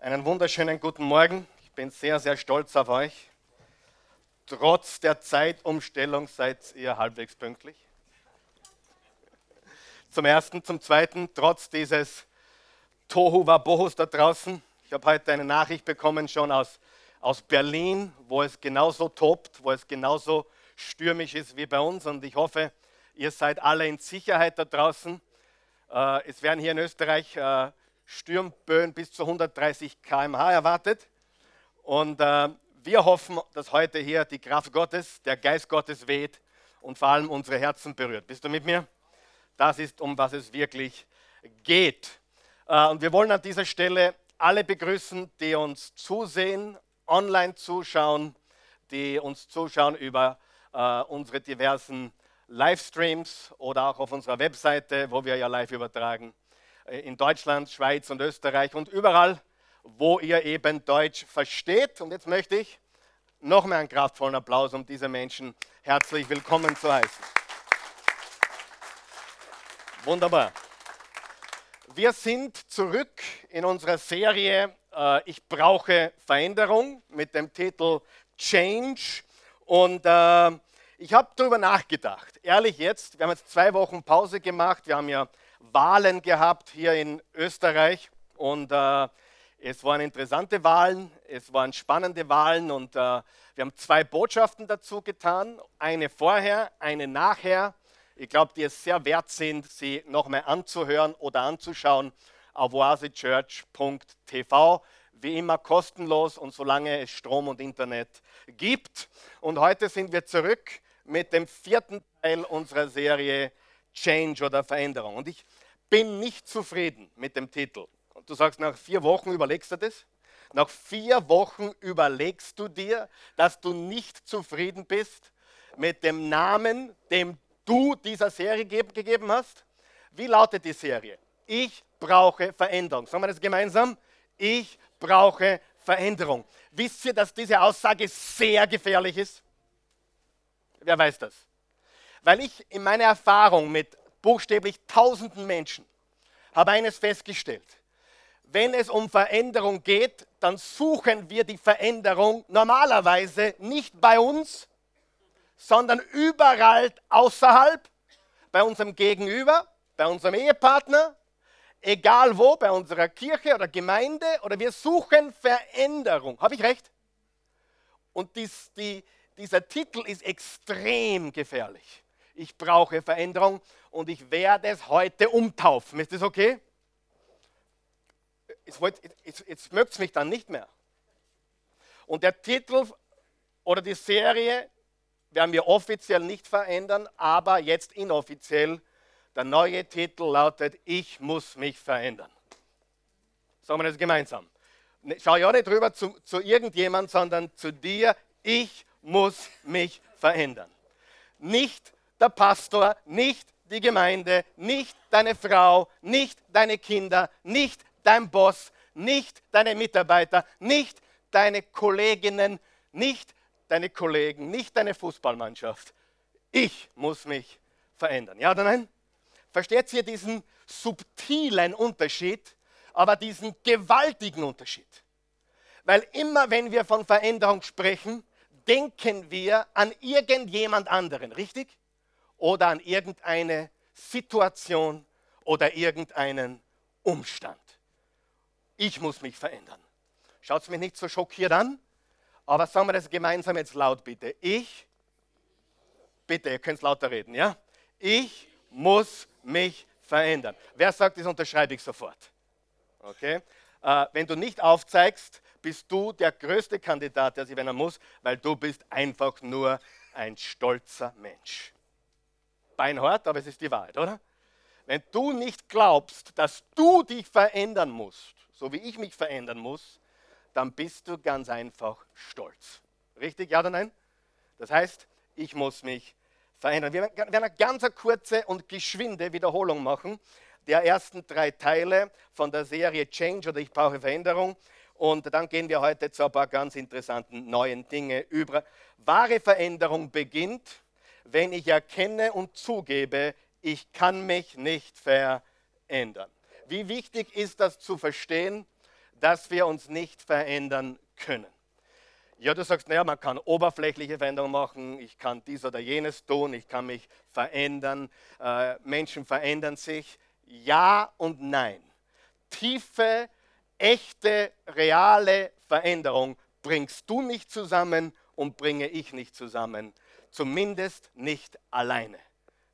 Einen wunderschönen guten Morgen. Ich bin sehr, sehr stolz auf euch. Trotz der Zeitumstellung seid ihr halbwegs pünktlich. Zum Ersten. Zum Zweiten, trotz dieses Tohu Wabohus da draußen. Ich habe heute eine Nachricht bekommen schon aus, aus Berlin, wo es genauso tobt, wo es genauso stürmisch ist wie bei uns. Und ich hoffe, ihr seid alle in Sicherheit da draußen. Äh, es werden hier in Österreich äh, Stürmböen bis zu 130 km/h erwartet. Und äh, wir hoffen, dass heute hier die Kraft Gottes, der Geist Gottes weht und vor allem unsere Herzen berührt. Bist du mit mir? Das ist, um was es wirklich geht. Und wir wollen an dieser Stelle alle begrüßen, die uns zusehen, online zuschauen, die uns zuschauen über unsere diversen Livestreams oder auch auf unserer Webseite, wo wir ja live übertragen, äh, in Deutschland, Schweiz und Österreich und überall, wo ihr eben Deutsch versteht. Und jetzt möchte ich noch mehr einen kraftvollen Applaus, um diese Menschen herzlich willkommen zu heißen. Wunderbar. Wir sind zurück in unserer Serie äh, Ich brauche Veränderung mit dem Titel Change. Und äh, ich habe darüber nachgedacht, ehrlich jetzt, wir haben jetzt zwei Wochen Pause gemacht, wir haben ja Wahlen gehabt hier in Österreich und äh, es waren interessante Wahlen, es waren spannende Wahlen und äh, wir haben zwei Botschaften dazu getan, eine vorher, eine nachher. Ich glaube, die es sehr wert sind, sie nochmal anzuhören oder anzuschauen auf oasechurch.tv. Wie immer kostenlos und solange es Strom und Internet gibt. Und heute sind wir zurück mit dem vierten Teil unserer Serie Change oder Veränderung. Und ich bin nicht zufrieden mit dem Titel. Und du sagst, nach vier Wochen überlegst du das? Nach vier Wochen überlegst du dir, dass du nicht zufrieden bist mit dem Namen, dem du dieser Serie gegeben hast? Wie lautet die Serie? Ich brauche Veränderung. Sagen wir das gemeinsam? Ich brauche Veränderung. Wisst ihr, dass diese Aussage sehr gefährlich ist? Wer weiß das? Weil ich in meiner Erfahrung mit buchstäblich tausenden Menschen habe eines festgestellt. Wenn es um Veränderung geht, dann suchen wir die Veränderung normalerweise nicht bei uns, sondern überall außerhalb, bei unserem Gegenüber, bei unserem Ehepartner, egal wo, bei unserer Kirche oder Gemeinde, oder wir suchen Veränderung. Habe ich recht? Und dies, die, dieser Titel ist extrem gefährlich. Ich brauche Veränderung und ich werde es heute umtaufen. Ist das okay? Jetzt, jetzt, jetzt mögt es mich dann nicht mehr. Und der Titel oder die Serie werden wir offiziell nicht verändern, aber jetzt inoffiziell. Der neue Titel lautet Ich muss mich verändern. Sagen wir das gemeinsam. Ne, schau ja nicht rüber zu, zu irgendjemand, sondern zu dir. Ich muss mich verändern. Nicht der Pastor, nicht die Gemeinde, nicht deine Frau, nicht deine Kinder, nicht dein Boss, nicht deine Mitarbeiter, nicht deine Kolleginnen, nicht deine Kollegen, nicht deine Fußballmannschaft. Ich muss mich verändern. Ja oder nein? Versteht ihr diesen subtilen Unterschied, aber diesen gewaltigen Unterschied? Weil immer wenn wir von Veränderung sprechen, denken wir an irgendjemand anderen, richtig? Oder an irgendeine Situation oder irgendeinen Umstand. Ich muss mich verändern. Schaut es mich nicht so schockiert an, aber sagen wir das gemeinsam jetzt laut bitte. Ich, bitte, ihr könnt lauter reden, ja? Ich muss mich verändern. Wer sagt, das unterschreibe ich sofort. Okay? Äh, wenn du nicht aufzeigst, bist du der größte Kandidat, der sich verändern muss, weil du bist einfach nur ein stolzer Mensch. Beinhart, aber es ist die Wahrheit, oder? Wenn du nicht glaubst, dass du dich verändern musst, so wie ich mich verändern muss, dann bist du ganz einfach stolz. Richtig? Ja oder nein? Das heißt, ich muss mich verändern. Wir werden eine ganz kurze und geschwinde Wiederholung machen der ersten drei Teile von der Serie Change oder Ich brauche Veränderung. Und dann gehen wir heute zu ein paar ganz interessanten neuen Dinge über. Wahre Veränderung beginnt, wenn ich erkenne und zugebe, ich kann mich nicht verändern. Wie wichtig ist das zu verstehen, dass wir uns nicht verändern können. Ja, du sagst, naja, man kann oberflächliche Veränderungen machen, ich kann dies oder jenes tun, ich kann mich verändern, äh, Menschen verändern sich. Ja und nein. Tiefe, echte, reale Veränderung bringst du nicht zusammen und bringe ich nicht zusammen. Zumindest nicht alleine.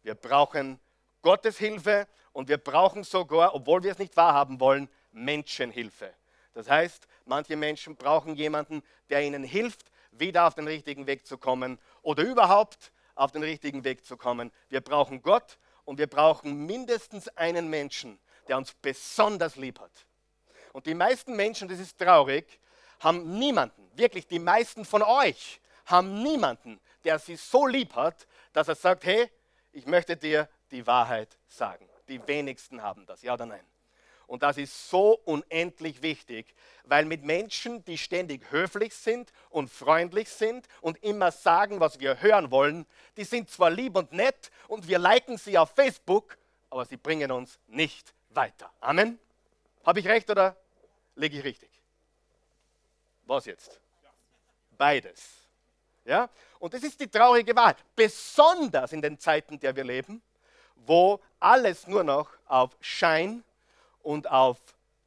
Wir brauchen Gottes Hilfe und wir brauchen sogar, obwohl wir es nicht wahrhaben wollen, Menschenhilfe. Das heißt, manche Menschen brauchen jemanden, der ihnen hilft, wieder auf den richtigen Weg zu kommen oder überhaupt auf den richtigen Weg zu kommen. Wir brauchen Gott und wir brauchen mindestens einen Menschen, der uns besonders lieb hat. Und die meisten Menschen, das ist traurig, haben niemanden, wirklich die meisten von euch haben niemanden, der sie so lieb hat, dass er sagt, hey, ich möchte dir die Wahrheit sagen. Die wenigsten haben das, ja oder nein? Und das ist so unendlich wichtig, weil mit Menschen, die ständig höflich sind und freundlich sind und immer sagen, was wir hören wollen, die sind zwar lieb und nett und wir liken sie auf Facebook, aber sie bringen uns nicht weiter. Amen. Habe ich recht oder lege ich richtig? Was jetzt? Beides. Ja? Und das ist die traurige Wahrheit. Besonders in den Zeiten, in der wir leben, wo alles nur noch auf Schein und auf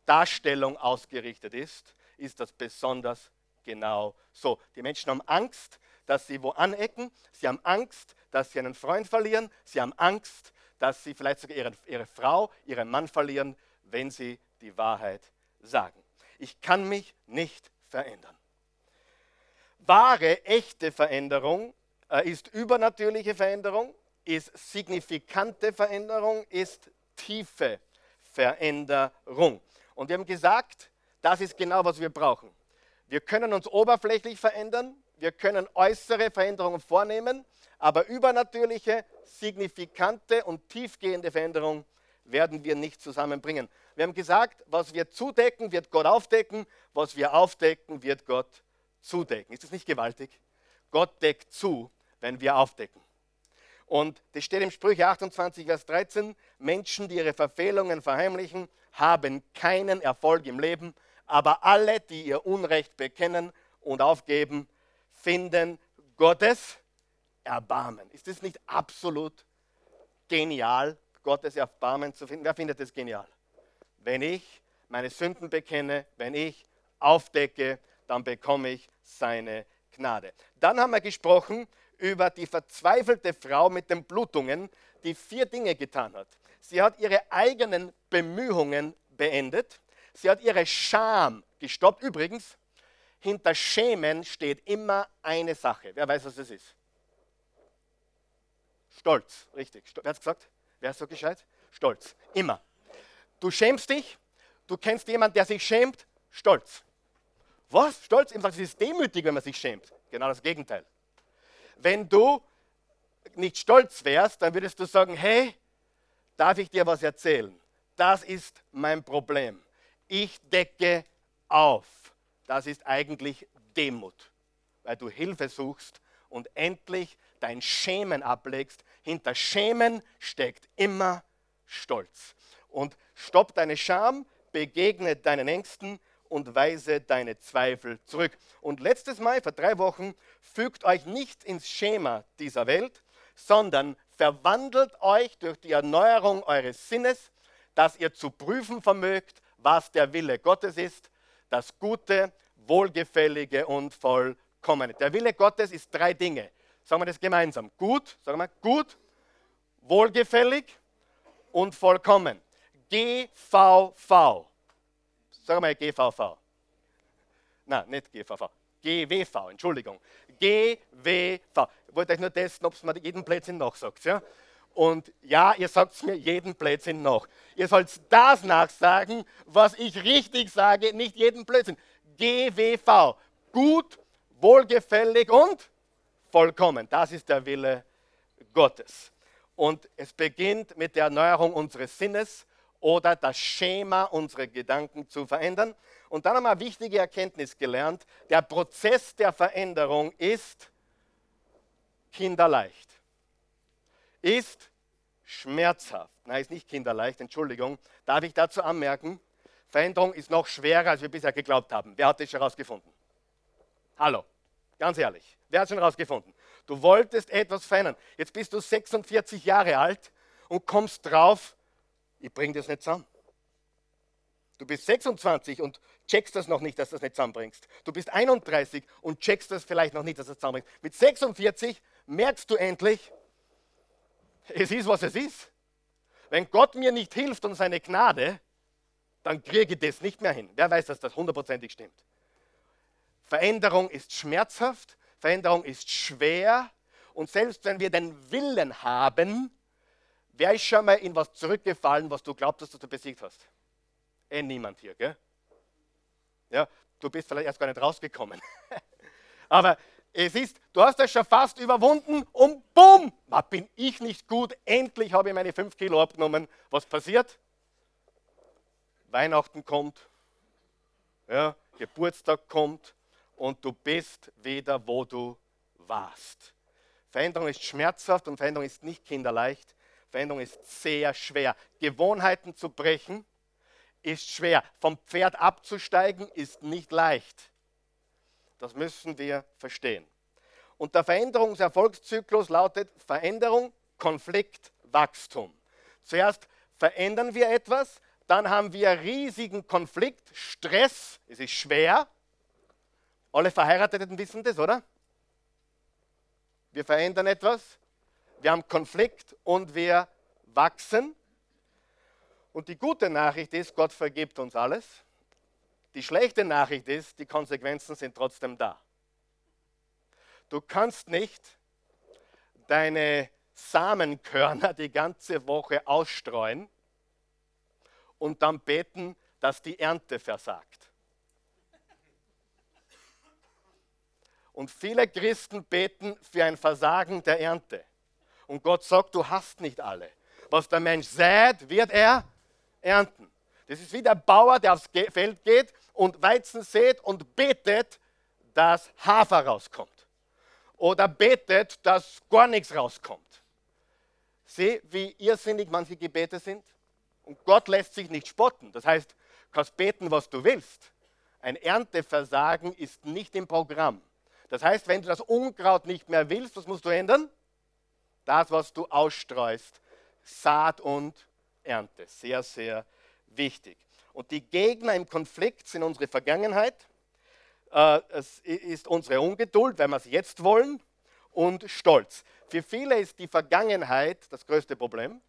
Darstellung ausgerichtet ist, ist das besonders genau so. Die Menschen haben Angst, dass sie wo anecken. Sie haben Angst, dass sie einen Freund verlieren. Sie haben Angst, dass sie vielleicht sogar ihre, ihre Frau, ihren Mann verlieren, wenn sie die Wahrheit sagen. Ich kann mich nicht verändern. Wahre, echte Veränderung äh, ist übernatürliche Veränderung, ist signifikante Veränderung, ist tiefe Veränderung. Und wir haben gesagt, das ist genau, was wir brauchen. Wir können uns oberflächlich verändern, wir können äußere Veränderungen vornehmen, aber übernatürliche, signifikante und tiefgehende Veränderung werden wir nicht zusammenbringen. Wir haben gesagt, was wir zudecken, wird Gott aufdecken, was wir aufdecken, wird Gott zudecken. Ist das nicht gewaltig? Gott deckt zu, wenn wir aufdecken. Und das steht im Sprüche 28, Vers 13, Menschen, die ihre Verfehlungen verheimlichen, haben keinen Erfolg im Leben, aber alle, die ihr Unrecht bekennen und aufgeben, finden Gottes Erbarmen. Ist das nicht absolut genial, Gottes Erbarmen zu finden? Wer findet das genial? Wenn ich meine Sünden bekenne, wenn ich aufdecke, dann bekomme ich seine Gnade. Dann haben wir gesprochen über die verzweifelte Frau mit den Blutungen, die vier Dinge getan hat. Sie hat ihre eigenen Bemühungen beendet. Sie hat ihre Scham gestoppt. Übrigens, hinter Schämen steht immer eine Sache. Wer weiß, was das ist? Stolz, richtig. Wer hat es gesagt? Wer ist so gescheit? Stolz. Immer. Du schämst dich, du kennst jemanden, der sich schämt, Stolz. Was? Stolz? Im es ist demütig, wenn man sich schämt. Genau das Gegenteil. Wenn du nicht stolz wärst, dann würdest du sagen, hey, darf ich dir was erzählen? Das ist mein Problem. Ich decke auf. Das ist eigentlich Demut, weil du Hilfe suchst und endlich dein Schämen ablegst. Hinter Schämen steckt immer Stolz. Und stopp deine Scham, begegne deinen Ängsten und weise deine Zweifel zurück. Und letztes Mal, vor drei Wochen, fügt euch nicht ins Schema dieser Welt, sondern verwandelt euch durch die Erneuerung eures Sinnes, dass ihr zu prüfen vermögt, was der Wille Gottes ist, das Gute, Wohlgefällige und Vollkommene. Der Wille Gottes ist drei Dinge. Sagen wir das gemeinsam. Gut, sagen wir gut, wohlgefällig und vollkommen. GVV. Sag mal GVV. Nein, nicht GVV. GWV, Entschuldigung. GWV. Ich wollte euch nur testen, ob es mir jeden Blödsinn nachsagt. Ja? Und ja, ihr sagt es mir jeden Blödsinn nach. Ihr sollt das nachsagen, was ich richtig sage, nicht jeden Blödsinn. GWV. Gut, wohlgefällig und vollkommen. Das ist der Wille Gottes. Und es beginnt mit der Erneuerung unseres Sinnes oder das Schema unserer Gedanken zu verändern. Und dann haben wir eine wichtige Erkenntnis gelernt. Der Prozess der Veränderung ist kinderleicht. Ist schmerzhaft. Nein, ist nicht kinderleicht, Entschuldigung. Darf ich dazu anmerken, Veränderung ist noch schwerer, als wir bisher geglaubt haben. Wer hat das schon herausgefunden? Hallo, ganz ehrlich, wer hat schon herausgefunden? Du wolltest etwas verändern. Jetzt bist du 46 Jahre alt und kommst drauf, ich bringe das nicht zusammen. Du bist 26 und checkst das noch nicht, dass du das nicht zusammenbringst. Du bist 31 und checkst das vielleicht noch nicht, dass du das zusammenbringst. Mit 46 merkst du endlich, es ist, was es ist. Wenn Gott mir nicht hilft und seine Gnade, dann kriege ich das nicht mehr hin. Wer weiß, dass das hundertprozentig stimmt? Veränderung ist schmerzhaft, Veränderung ist schwer und selbst wenn wir den Willen haben, wer ist schon mal in was zurückgefallen, was du glaubst, dass du besiegt hast? Eh niemand hier, gell? Ja, du bist vielleicht erst gar nicht rausgekommen. Aber es ist, du hast das schon fast überwunden und bumm, bin ich nicht gut, endlich habe ich meine 5 Kilo abgenommen. Was passiert? Weihnachten kommt, ja, Geburtstag kommt und du bist wieder, wo du warst. Veränderung ist schmerzhaft und Veränderung ist nicht kinderleicht. Veränderung ist sehr schwer. Gewohnheiten zu brechen ist schwer. Vom Pferd abzusteigen ist nicht leicht. Das müssen wir verstehen. Und der Veränderungserfolgszyklus lautet Veränderung, Konflikt, Wachstum. Zuerst verändern wir etwas, dann haben wir riesigen Konflikt, Stress, es ist schwer. Alle Verheirateten wissen das, oder? Wir verändern etwas, wir haben Konflikt und wir wachsen. Und die gute Nachricht ist, Gott vergibt uns alles. Die schlechte Nachricht ist, die Konsequenzen sind trotzdem da. Du kannst nicht deine Samenkörner die ganze Woche ausstreuen und dann beten, dass die Ernte versagt. Und viele Christen beten für ein Versagen der Ernte. Und Gott sagt, du hast nicht alle. Was der Mensch sät, wird er ernten. Das ist wie der Bauer, der aufs Feld geht und Weizen sät und betet, dass Hafer rauskommt. Oder betet, dass gar nichts rauskommt. Sieh, wie irrsinnig manche Gebete sind. Und Gott lässt sich nicht spotten. Das heißt, du kannst beten, was du willst. Ein Ernteversagen ist nicht im Programm. Das heißt, wenn du das Unkraut nicht mehr willst, was musst du ändern? Das, was du ausstreust. Saat und Ernte. Sehr, sehr wichtig. Und die Gegner im Konflikt sind unsere Vergangenheit, äh, es ist unsere Ungeduld, wenn wir es jetzt wollen, und Stolz. Für viele ist die Vergangenheit das größte Problem.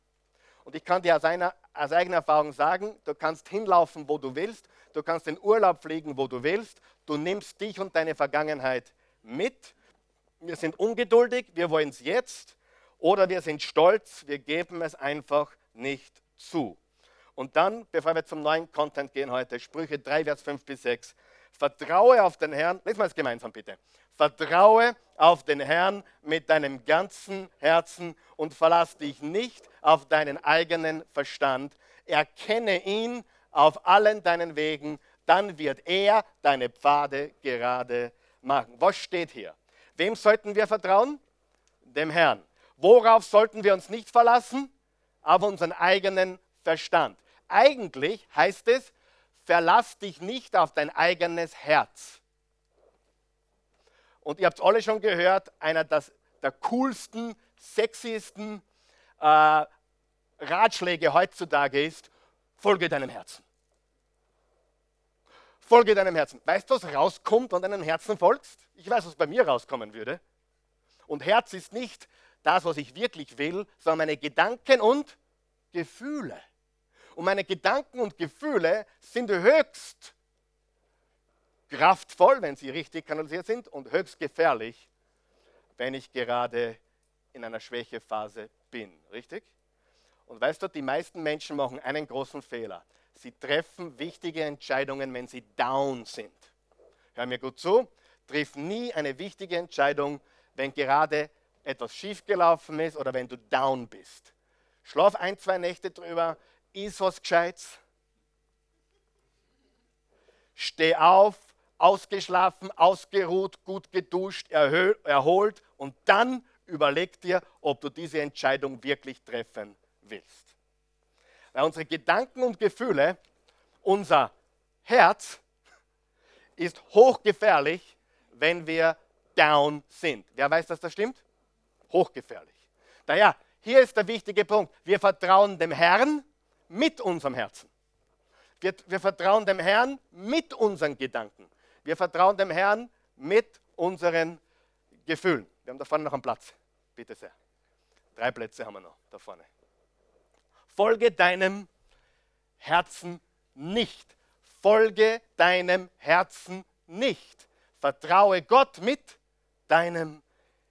Und ich kann dir aus, einer, aus eigener Erfahrung sagen, du kannst hinlaufen, wo du willst, du kannst in Urlaub fliegen, wo du willst, du nimmst dich und deine Vergangenheit mit. Wir sind ungeduldig, wir wollen es jetzt, oder wir sind stolz, wir geben es einfach nicht zu. Und dann, bevor wir zum neuen Content gehen heute, Sprüche 3, Vers 5 bis 6. Vertraue auf den Herrn, lesen wir es gemeinsam bitte. Vertraue auf den Herrn mit deinem ganzen Herzen und verlass dich nicht auf deinen eigenen Verstand. Erkenne ihn auf allen deinen Wegen, dann wird er deine Pfade gerade machen. Was steht hier? Wem sollten wir vertrauen? Dem Herrn. Worauf sollten wir uns nicht verlassen? Auf unseren eigenen Verstand. Eigentlich heißt es, verlass dich nicht auf dein eigenes Herz. Und ihr habt es alle schon gehört, einer das, der coolsten, sexiesten äh, Ratschläge heutzutage ist, folge deinem Herzen. Folge deinem Herzen. Weißt du, was rauskommt, wenn deinem Herzen folgst? Ich weiß, was bei mir rauskommen würde. Und Herz ist nicht das, was ich wirklich will, sondern meine Gedanken und Gefühle. Und meine Gedanken und Gefühle sind höchst kraftvoll, wenn sie richtig kanalisiert sind, und höchst gefährlich, wenn ich gerade in einer Schwächephase bin. Richtig? Und weißt du, die meisten Menschen machen einen großen Fehler. Sie treffen wichtige Entscheidungen, wenn sie down sind. Hör mir gut zu, triff nie eine wichtige Entscheidung, wenn gerade etwas schiefgelaufen ist oder wenn du down bist. Schlaf ein, zwei Nächte drüber, iss was Gescheites. Steh auf, ausgeschlafen, ausgeruht, gut geduscht, erholt und dann überleg dir, ob du diese Entscheidung wirklich treffen willst. Weil unsere Gedanken und Gefühle unser Herz ist hochgefährlich, wenn wir down sind. Wer weiß, dass das stimmt? Hochgefährlich. Daher, hier ist der wichtige Punkt. Wir vertrauen dem Herrn mit unserem Herzen. Wir, wir vertrauen dem Herrn mit unseren Gedanken. Wir vertrauen dem Herrn mit unseren Gefühlen. Wir haben da vorne noch einen Platz. Bitte sehr. Drei Plätze haben wir noch da vorne. Folge deinem Herzen nicht. Folge deinem Herzen nicht. Vertraue Gott mit deinem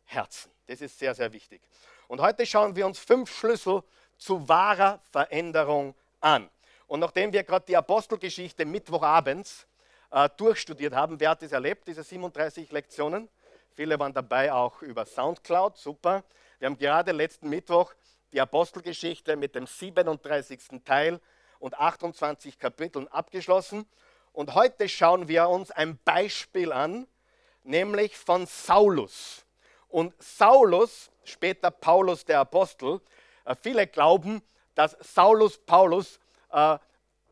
Herzen. Das ist sehr, sehr wichtig. Und heute schauen wir uns fünf Schlüssel zu wahrer Veränderung an. Und nachdem wir gerade die Apostelgeschichte Mittwochabends äh, durchstudiert haben, wer hat das erlebt, diese 37 Lektionen? Viele waren dabei auch über Soundcloud, super. Wir haben gerade letzten Mittwoch die Apostelgeschichte mit dem 37. Teil und 28 Kapiteln abgeschlossen. Und heute schauen wir uns ein Beispiel an, nämlich von Saulus. Und Saulus, später Paulus der Apostel, äh, viele glauben, dass Saulus Paulus äh,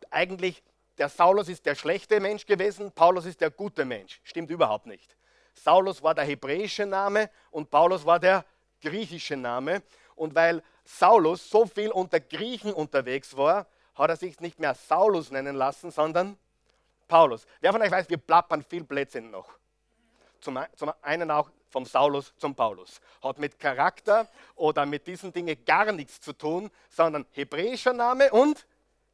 eigentlich, der Saulus ist der schlechte Mensch gewesen, Paulus ist der gute Mensch. Stimmt überhaupt nicht. Saulus war der hebräische Name und Paulus war der griechische Name. Und weil Saulus so viel unter Griechen unterwegs war, hat er sich nicht mehr Saulus nennen lassen, sondern Paulus. Wer von euch weiß, wir plappern viel Blödsinn noch. Zum, zum einen auch vom Saulus zum Paulus. Hat mit Charakter oder mit diesen Dingen gar nichts zu tun, sondern hebräischer Name und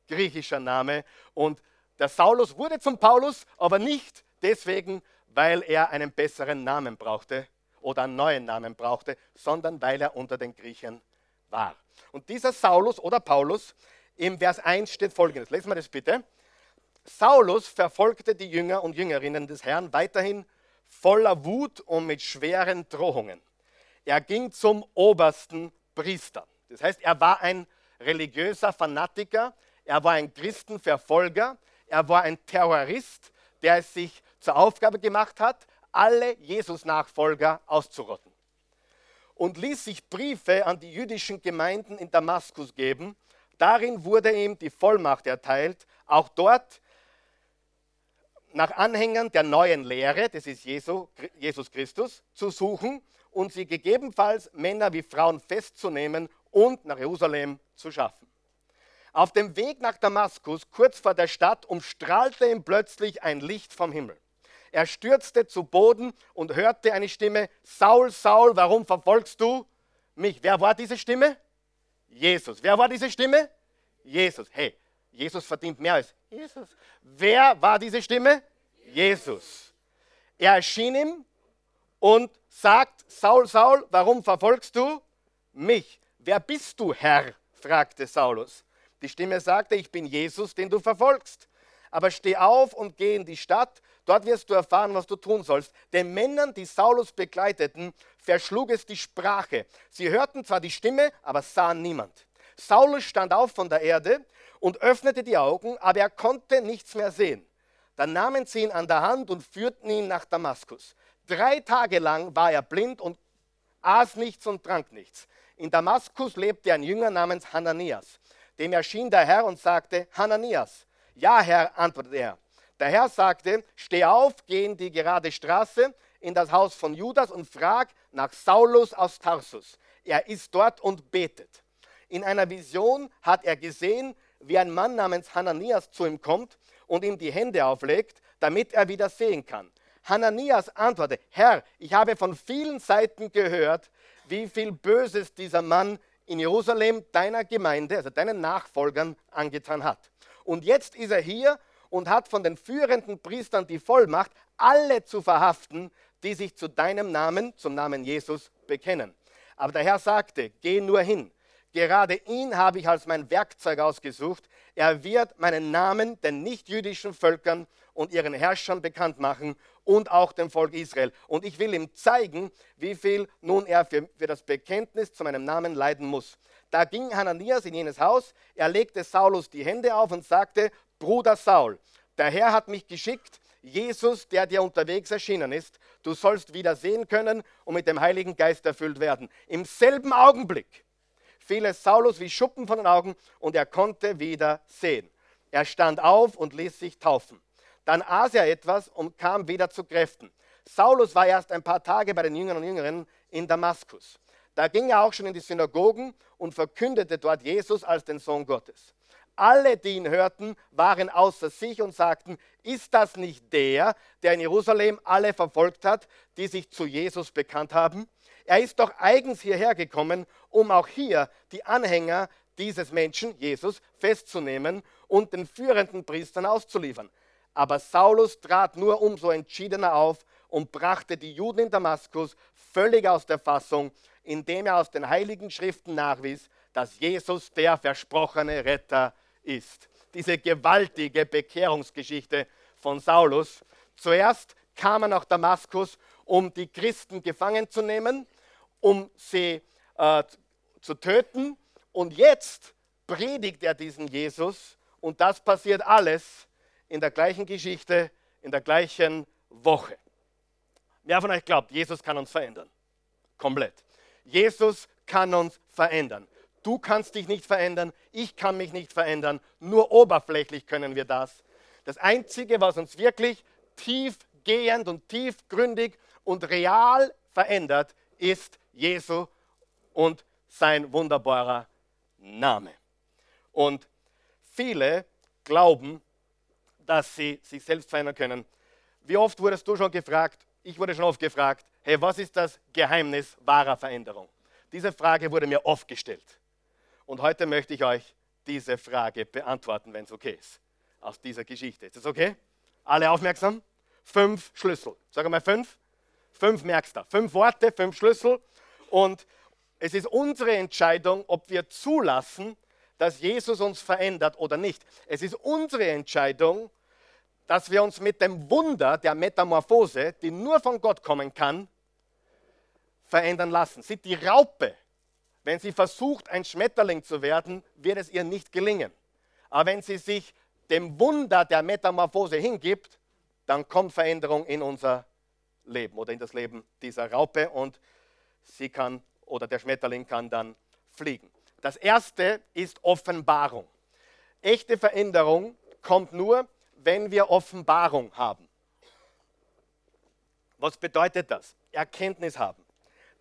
griechischer Name. Und der Saulus wurde zum Paulus, aber nicht deswegen, weil er einen besseren Namen brauchte oder einen neuen Namen brauchte, sondern weil er unter den Griechen war. Und dieser Saulus oder Paulus, im Vers 1 steht folgendes. Lesen wir das bitte. Saulus verfolgte die Jünger und Jüngerinnen des Herrn weiterhin voller Wut und mit schweren Drohungen. Er ging zum obersten Priester. Das heißt, er war ein religiöser Fanatiker, er war ein Christenverfolger, er war ein Terrorist, der es sich zur Aufgabe gemacht hat, alle Jesus-Nachfolger auszurotten. Und ließ sich Briefe an die jüdischen Gemeinden in Damaskus geben. Darin wurde ihm die Vollmacht erteilt, auch dort nach Anhängern der neuen Lehre, das ist Jesus Christus, zu suchen und sie gegebenenfalls Männer wie Frauen festzunehmen und nach Jerusalem zu schaffen. Auf dem Weg nach Damaskus, kurz vor der Stadt, umstrahlte ihn plötzlich ein Licht vom Himmel. Er stürzte zu Boden und hörte eine Stimme, Saul, Saul, warum verfolgst du mich? Wer war diese Stimme? Jesus. Wer war diese Stimme? Jesus. Hey, Jesus verdient mehr als Jesus. Wer war diese Stimme? Jesus. Er erschien ihm und sagt, Saul, Saul, warum verfolgst du mich? Wer bist du, Herr? fragte Saulus. Die Stimme sagte, ich bin Jesus, den du verfolgst. Aber steh auf und geh in die Stadt, dort wirst du erfahren, was du tun sollst. Den Männern, die Saulus begleiteten, verschlug es die Sprache. Sie hörten zwar die Stimme, aber sahen niemand. Saulus stand auf von der Erde und öffnete die Augen, aber er konnte nichts mehr sehen. Dann nahmen sie ihn an der Hand und führten ihn nach Damaskus. Drei Tage lang war er blind und aß nichts und trank nichts. In Damaskus lebte ein Jünger namens Hananias. Dem erschien der Herr und sagte, Hananias. Ja, Herr, antwortete er. Der Herr sagte, steh auf, geh in die gerade Straße in das Haus von Judas und frag nach Saulus aus Tarsus. Er ist dort und betet. In einer Vision hat er gesehen, wie ein Mann namens Hananias zu ihm kommt und ihm die Hände auflegt, damit er wieder sehen kann. Hananias antwortete, Herr, ich habe von vielen Seiten gehört, wie viel Böses dieser Mann in Jerusalem deiner Gemeinde, also deinen Nachfolgern, angetan hat. Und jetzt ist er hier und hat von den führenden Priestern die Vollmacht, alle zu verhaften, die sich zu deinem Namen, zum Namen Jesus, bekennen. Aber der Herr sagte, geh nur hin, Gerade ihn habe ich als mein Werkzeug ausgesucht. Er wird meinen Namen den nichtjüdischen Völkern und ihren Herrschern bekannt machen und auch dem Volk Israel. Und ich will ihm zeigen, wie viel nun er für, für das Bekenntnis zu meinem Namen leiden muss. Da ging Hananias in jenes Haus, er legte Saulus die Hände auf und sagte, Bruder Saul, der Herr hat mich geschickt, Jesus, der dir unterwegs erschienen ist, du sollst wieder sehen können und mit dem Heiligen Geist erfüllt werden. Im selben Augenblick fiel es Saulus wie Schuppen von den Augen und er konnte wieder sehen. Er stand auf und ließ sich taufen. Dann aß er etwas und kam wieder zu Kräften. Saulus war erst ein paar Tage bei den Jüngern und Jüngerinnen in Damaskus. Da ging er auch schon in die Synagogen und verkündete dort Jesus als den Sohn Gottes. Alle, die ihn hörten, waren außer sich und sagten, ist das nicht der, der in Jerusalem alle verfolgt hat, die sich zu Jesus bekannt haben? Er ist doch eigens hierher gekommen, um auch hier die Anhänger dieses Menschen, Jesus, festzunehmen und den führenden Priestern auszuliefern. Aber Saulus trat nur umso entschiedener auf und brachte die Juden in Damaskus völlig aus der Fassung, indem er aus den heiligen Schriften nachwies, dass Jesus der versprochene Retter ist. Diese gewaltige Bekehrungsgeschichte von Saulus. Zuerst kam er nach Damaskus, um die Christen gefangen zu nehmen, um sie äh, zu töten. Und jetzt predigt er diesen Jesus. Und das passiert alles in der gleichen Geschichte, in der gleichen Woche. Wer von euch glaubt, Jesus kann uns verändern? Komplett. Jesus kann uns verändern. Du kannst dich nicht verändern, ich kann mich nicht verändern, nur oberflächlich können wir das. Das Einzige, was uns wirklich tiefgehend und tiefgründig und real verändert, ist Jesu und sein wunderbarer Name. Und viele glauben, dass sie sich selbst verändern können. Wie oft wurdest du schon gefragt, ich wurde schon oft gefragt, hey, was ist das Geheimnis wahrer Veränderung? Diese Frage wurde mir oft gestellt. Und heute möchte ich euch diese Frage beantworten, wenn es okay ist, aus dieser Geschichte. Ist das okay? Alle aufmerksam? Fünf Schlüssel. Sag mal fünf. Fünf merkst du. Fünf Worte, fünf Schlüssel. Und es ist unsere Entscheidung, ob wir zulassen, dass Jesus uns verändert oder nicht. Es ist unsere Entscheidung, dass wir uns mit dem Wunder der Metamorphose, die nur von Gott kommen kann, verändern lassen. Sieht die Raupe wenn sie versucht, ein Schmetterling zu werden, wird es ihr nicht gelingen. Aber wenn sie sich dem Wunder der Metamorphose hingibt, dann kommt Veränderung in unser Leben oder in das Leben dieser Raupe und sie kann oder der Schmetterling kann dann fliegen. Das erste ist Offenbarung. Echte Veränderung kommt nur, wenn wir Offenbarung haben. Was bedeutet das? Erkenntnis haben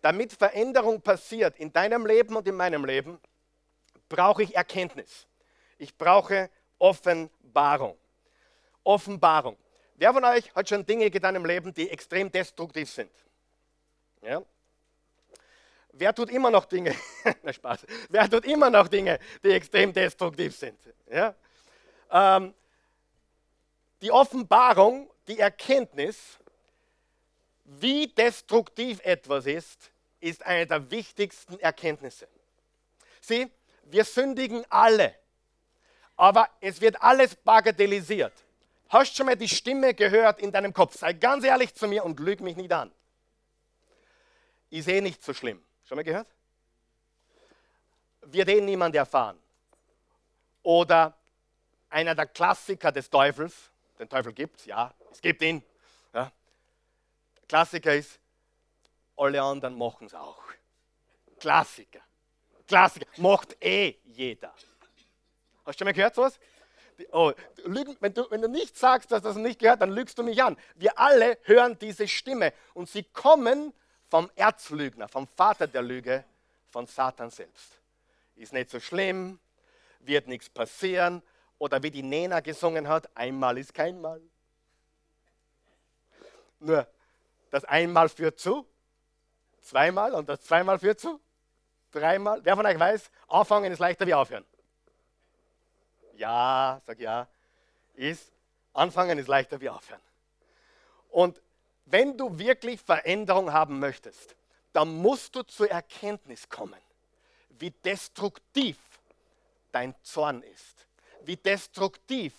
damit Veränderung passiert in deinem Leben und in meinem Leben, brauche ich Erkenntnis. Ich brauche Offenbarung. Offenbarung. Wer von euch hat schon Dinge getan im Leben, die extrem destruktiv sind? Ja? Wer tut immer noch Dinge? Na Spaß. Wer tut immer noch Dinge, die extrem destruktiv sind? Ja? Ähm, die Offenbarung, die Erkenntnis, wie destruktiv etwas ist, ist eine der wichtigsten Erkenntnisse. Sieh, wir sündigen alle, aber es wird alles bagatellisiert. Hast du schon mal die Stimme gehört in deinem Kopf? Sei ganz ehrlich zu mir und lüg mich nicht an. Ich sehe nicht so schlimm. Schon mal gehört? Wird eh niemand erfahren. Oder einer der Klassiker des Teufels, den Teufel gibt es, ja, es gibt ihn. Ja. Klassiker ist, alle anderen machen es auch. Klassiker. Klassiker. Macht eh jeder. Hast du schon mal gehört sowas? Oh, wenn, du, wenn du nicht sagst, dass das nicht gehört, dann lügst du mich an. Wir alle hören diese Stimme und sie kommen vom Erzlügner, vom Vater der Lüge, von Satan selbst. Ist nicht so schlimm, wird nichts passieren. Oder wie die Nena gesungen hat, einmal ist kein Mal. Nur das einmal führt zu zweimal und das zweimal führt zu dreimal. Wer von euch weiß, anfangen ist leichter wie aufhören? Ja, sag ja. Ist, anfangen ist leichter wie aufhören. Und wenn du wirklich Veränderung haben möchtest, dann musst du zur Erkenntnis kommen, wie destruktiv dein Zorn ist, wie destruktiv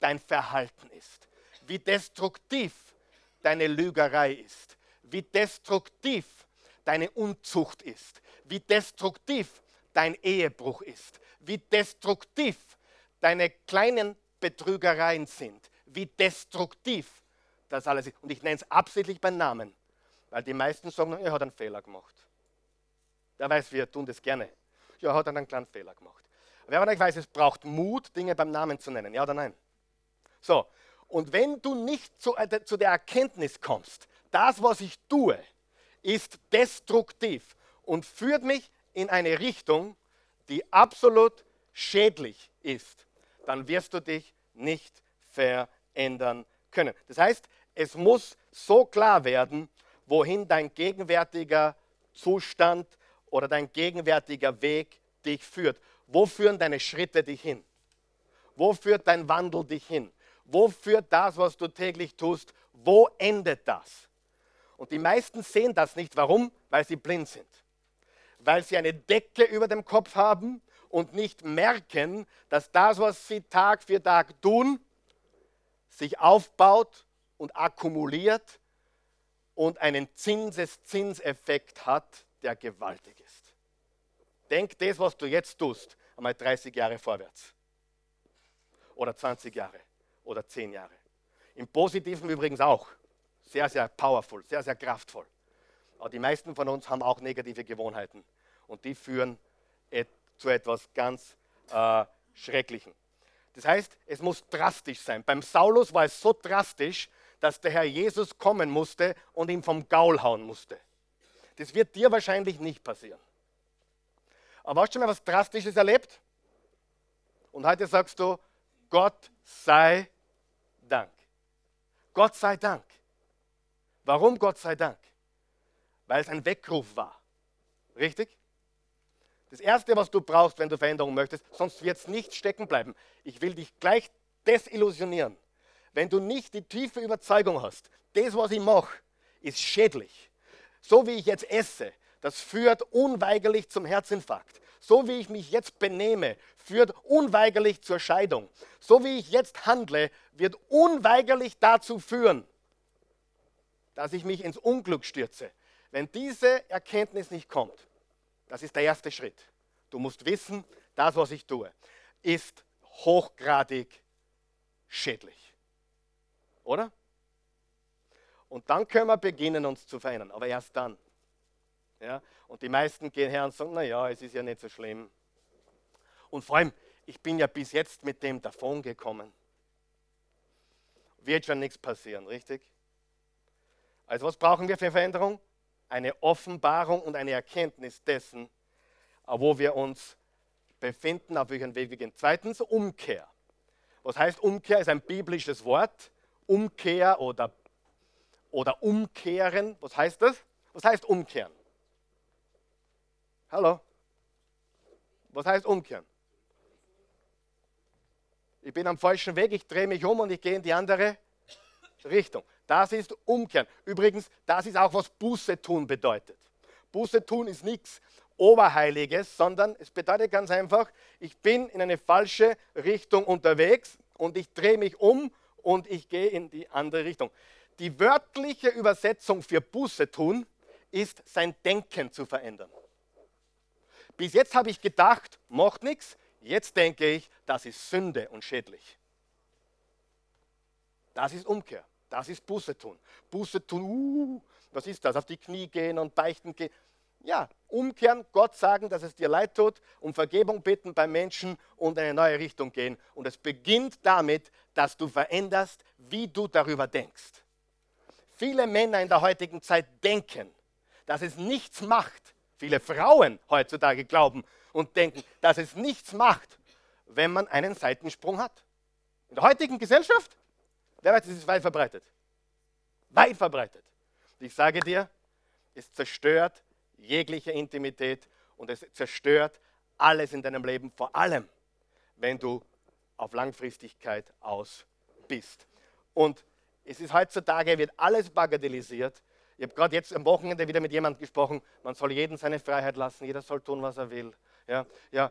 dein Verhalten ist, wie destruktiv deine Lügerei ist, wie destruktiv deine Unzucht ist, wie destruktiv dein Ehebruch ist, wie destruktiv deine kleinen Betrügereien sind, wie destruktiv das alles ist. Und ich nenne es absichtlich beim Namen, weil die meisten sagen, er hat einen Fehler gemacht. Wer weiß, wir tun das gerne. Ja, er hat einen kleinen Fehler gemacht. Wer von euch weiß, es braucht Mut, Dinge beim Namen zu nennen, ja oder nein? So, und wenn du nicht zu, äh, zu der Erkenntnis kommst, das, was ich tue, ist destruktiv und führt mich in eine Richtung, die absolut schädlich ist, dann wirst du dich nicht verändern können. Das heißt, es muss so klar werden, wohin dein gegenwärtiger Zustand oder dein gegenwärtiger Weg dich führt. Wo führen deine Schritte dich hin? Wo führt dein Wandel dich hin? Wo führt das, was du täglich tust? Wo endet das? Und die meisten sehen das nicht. Warum? Weil sie blind sind. Weil sie eine Decke über dem Kopf haben und nicht merken, dass das, was sie Tag für Tag tun, sich aufbaut und akkumuliert und einen Zinseszinseffekt hat, der gewaltig ist. Denk das, was du jetzt tust, einmal 30 Jahre vorwärts. Oder 20 Jahre. Oder 10 Jahre. Im Positiven übrigens auch. Sehr, sehr powerful, sehr, sehr kraftvoll. Aber die meisten von uns haben auch negative Gewohnheiten. Und die führen zu etwas ganz äh, Schrecklichem. Das heißt, es muss drastisch sein. Beim Saulus war es so drastisch, dass der Herr Jesus kommen musste und ihn vom Gaul hauen musste. Das wird dir wahrscheinlich nicht passieren. Aber hast du schon mal was Drastisches erlebt? Und heute sagst du, Gott sei Dank. Gott sei Dank. Warum Gott sei Dank? Weil es ein Weckruf war. Richtig? Das Erste, was du brauchst, wenn du Veränderung möchtest, sonst wird es nicht stecken bleiben. Ich will dich gleich desillusionieren. Wenn du nicht die tiefe Überzeugung hast, das, was ich mache, ist schädlich. So wie ich jetzt esse, das führt unweigerlich zum Herzinfarkt. So wie ich mich jetzt benehme, führt unweigerlich zur Scheidung. So wie ich jetzt handle, wird unweigerlich dazu führen, dass ich mich ins Unglück stürze. Wenn diese Erkenntnis nicht kommt, das ist der erste Schritt. Du musst wissen, das, was ich tue, ist hochgradig schädlich. Oder? Und dann können wir beginnen, uns zu verändern. Aber erst dann. Ja? Und die meisten gehen her und sagen, naja, es ist ja nicht so schlimm. Und vor allem, ich bin ja bis jetzt mit dem davon gekommen. Wird schon nichts passieren, richtig? Also was brauchen wir für Veränderung? Eine Offenbarung und eine Erkenntnis dessen, wo wir uns befinden, auf welchem Weg wir gehen. Zweitens, Umkehr. Was heißt Umkehr? Ist ein biblisches Wort. Umkehr oder oder umkehren. Was heißt das? Was heißt umkehren? Hallo? Was heißt umkehren? Ich bin am falschen Weg, ich drehe mich um und ich gehe in die andere Richtung. Das ist umkehren. Übrigens, das ist auch, was Buße tun bedeutet. Buße tun ist nichts Oberheiliges, sondern es bedeutet ganz einfach, ich bin in eine falsche Richtung unterwegs und ich drehe mich um und ich gehe in die andere Richtung. Die wörtliche Übersetzung für Buße tun ist sein Denken zu verändern. Bis jetzt habe ich gedacht, macht nichts. Jetzt denke ich, das ist Sünde und schädlich. Das ist Umkehr. Das ist Buße tun. Buße tun, uh, was ist das? Auf die Knie gehen und beichten gehen. Ja, umkehren, Gott sagen, dass es dir leid tut, um Vergebung bitten bei Menschen und eine neue Richtung gehen. Und es beginnt damit, dass du veränderst, wie du darüber denkst viele Männer in der heutigen Zeit denken, dass es nichts macht. Viele Frauen heutzutage glauben und denken, dass es nichts macht, wenn man einen Seitensprung hat. In der heutigen Gesellschaft, wer weiß, es ist weit verbreitet. Weit verbreitet. Ich sage dir, es zerstört jegliche Intimität und es zerstört alles in deinem Leben, vor allem wenn du auf Langfristigkeit aus bist. Und es ist heutzutage, wird alles bagatellisiert. Ich habe gerade jetzt am Wochenende wieder mit jemandem gesprochen, man soll jeden seine Freiheit lassen, jeder soll tun, was er will. Ja, ja,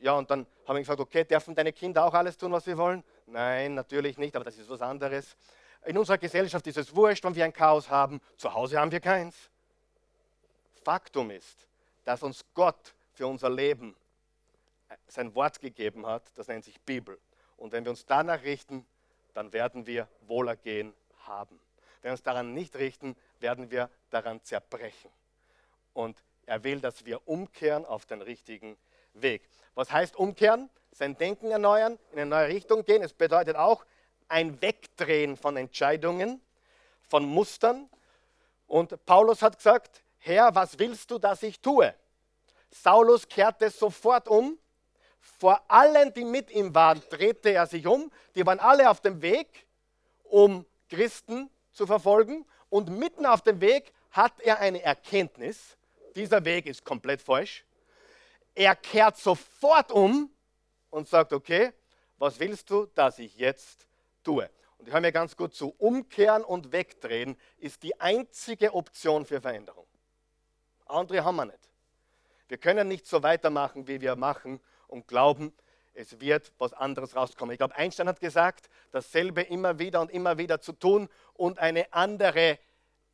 ja und dann habe ich gesagt, okay, dürfen deine Kinder auch alles tun, was sie wollen? Nein, natürlich nicht, aber das ist was anderes. In unserer Gesellschaft ist es wurscht, wenn wir ein Chaos haben. Zu Hause haben wir keins. Faktum ist, dass uns Gott für unser Leben sein Wort gegeben hat, das nennt sich Bibel. Und wenn wir uns danach richten, dann werden wir Wohlergehen haben. Wenn wir uns daran nicht richten, werden wir daran zerbrechen. Und er will, dass wir umkehren auf den richtigen Weg. Was heißt umkehren? Sein Denken erneuern, in eine neue Richtung gehen. Es bedeutet auch ein Wegdrehen von Entscheidungen, von Mustern. Und Paulus hat gesagt, Herr, was willst du, dass ich tue? Saulus kehrte sofort um. Vor allen, die mit ihm waren, drehte er sich um. Die waren alle auf dem Weg, um Christen zu verfolgen. Und mitten auf dem Weg hat er eine Erkenntnis. Dieser Weg ist komplett falsch. Er kehrt sofort um und sagt, okay, was willst du, dass ich jetzt tue? Und ich höre mir ganz gut zu, umkehren und wegdrehen ist die einzige Option für Veränderung. Andere haben wir nicht. Wir können nicht so weitermachen, wie wir machen und glauben, es wird was anderes rauskommen. Ich glaube, Einstein hat gesagt, dasselbe immer wieder und immer wieder zu tun und eine andere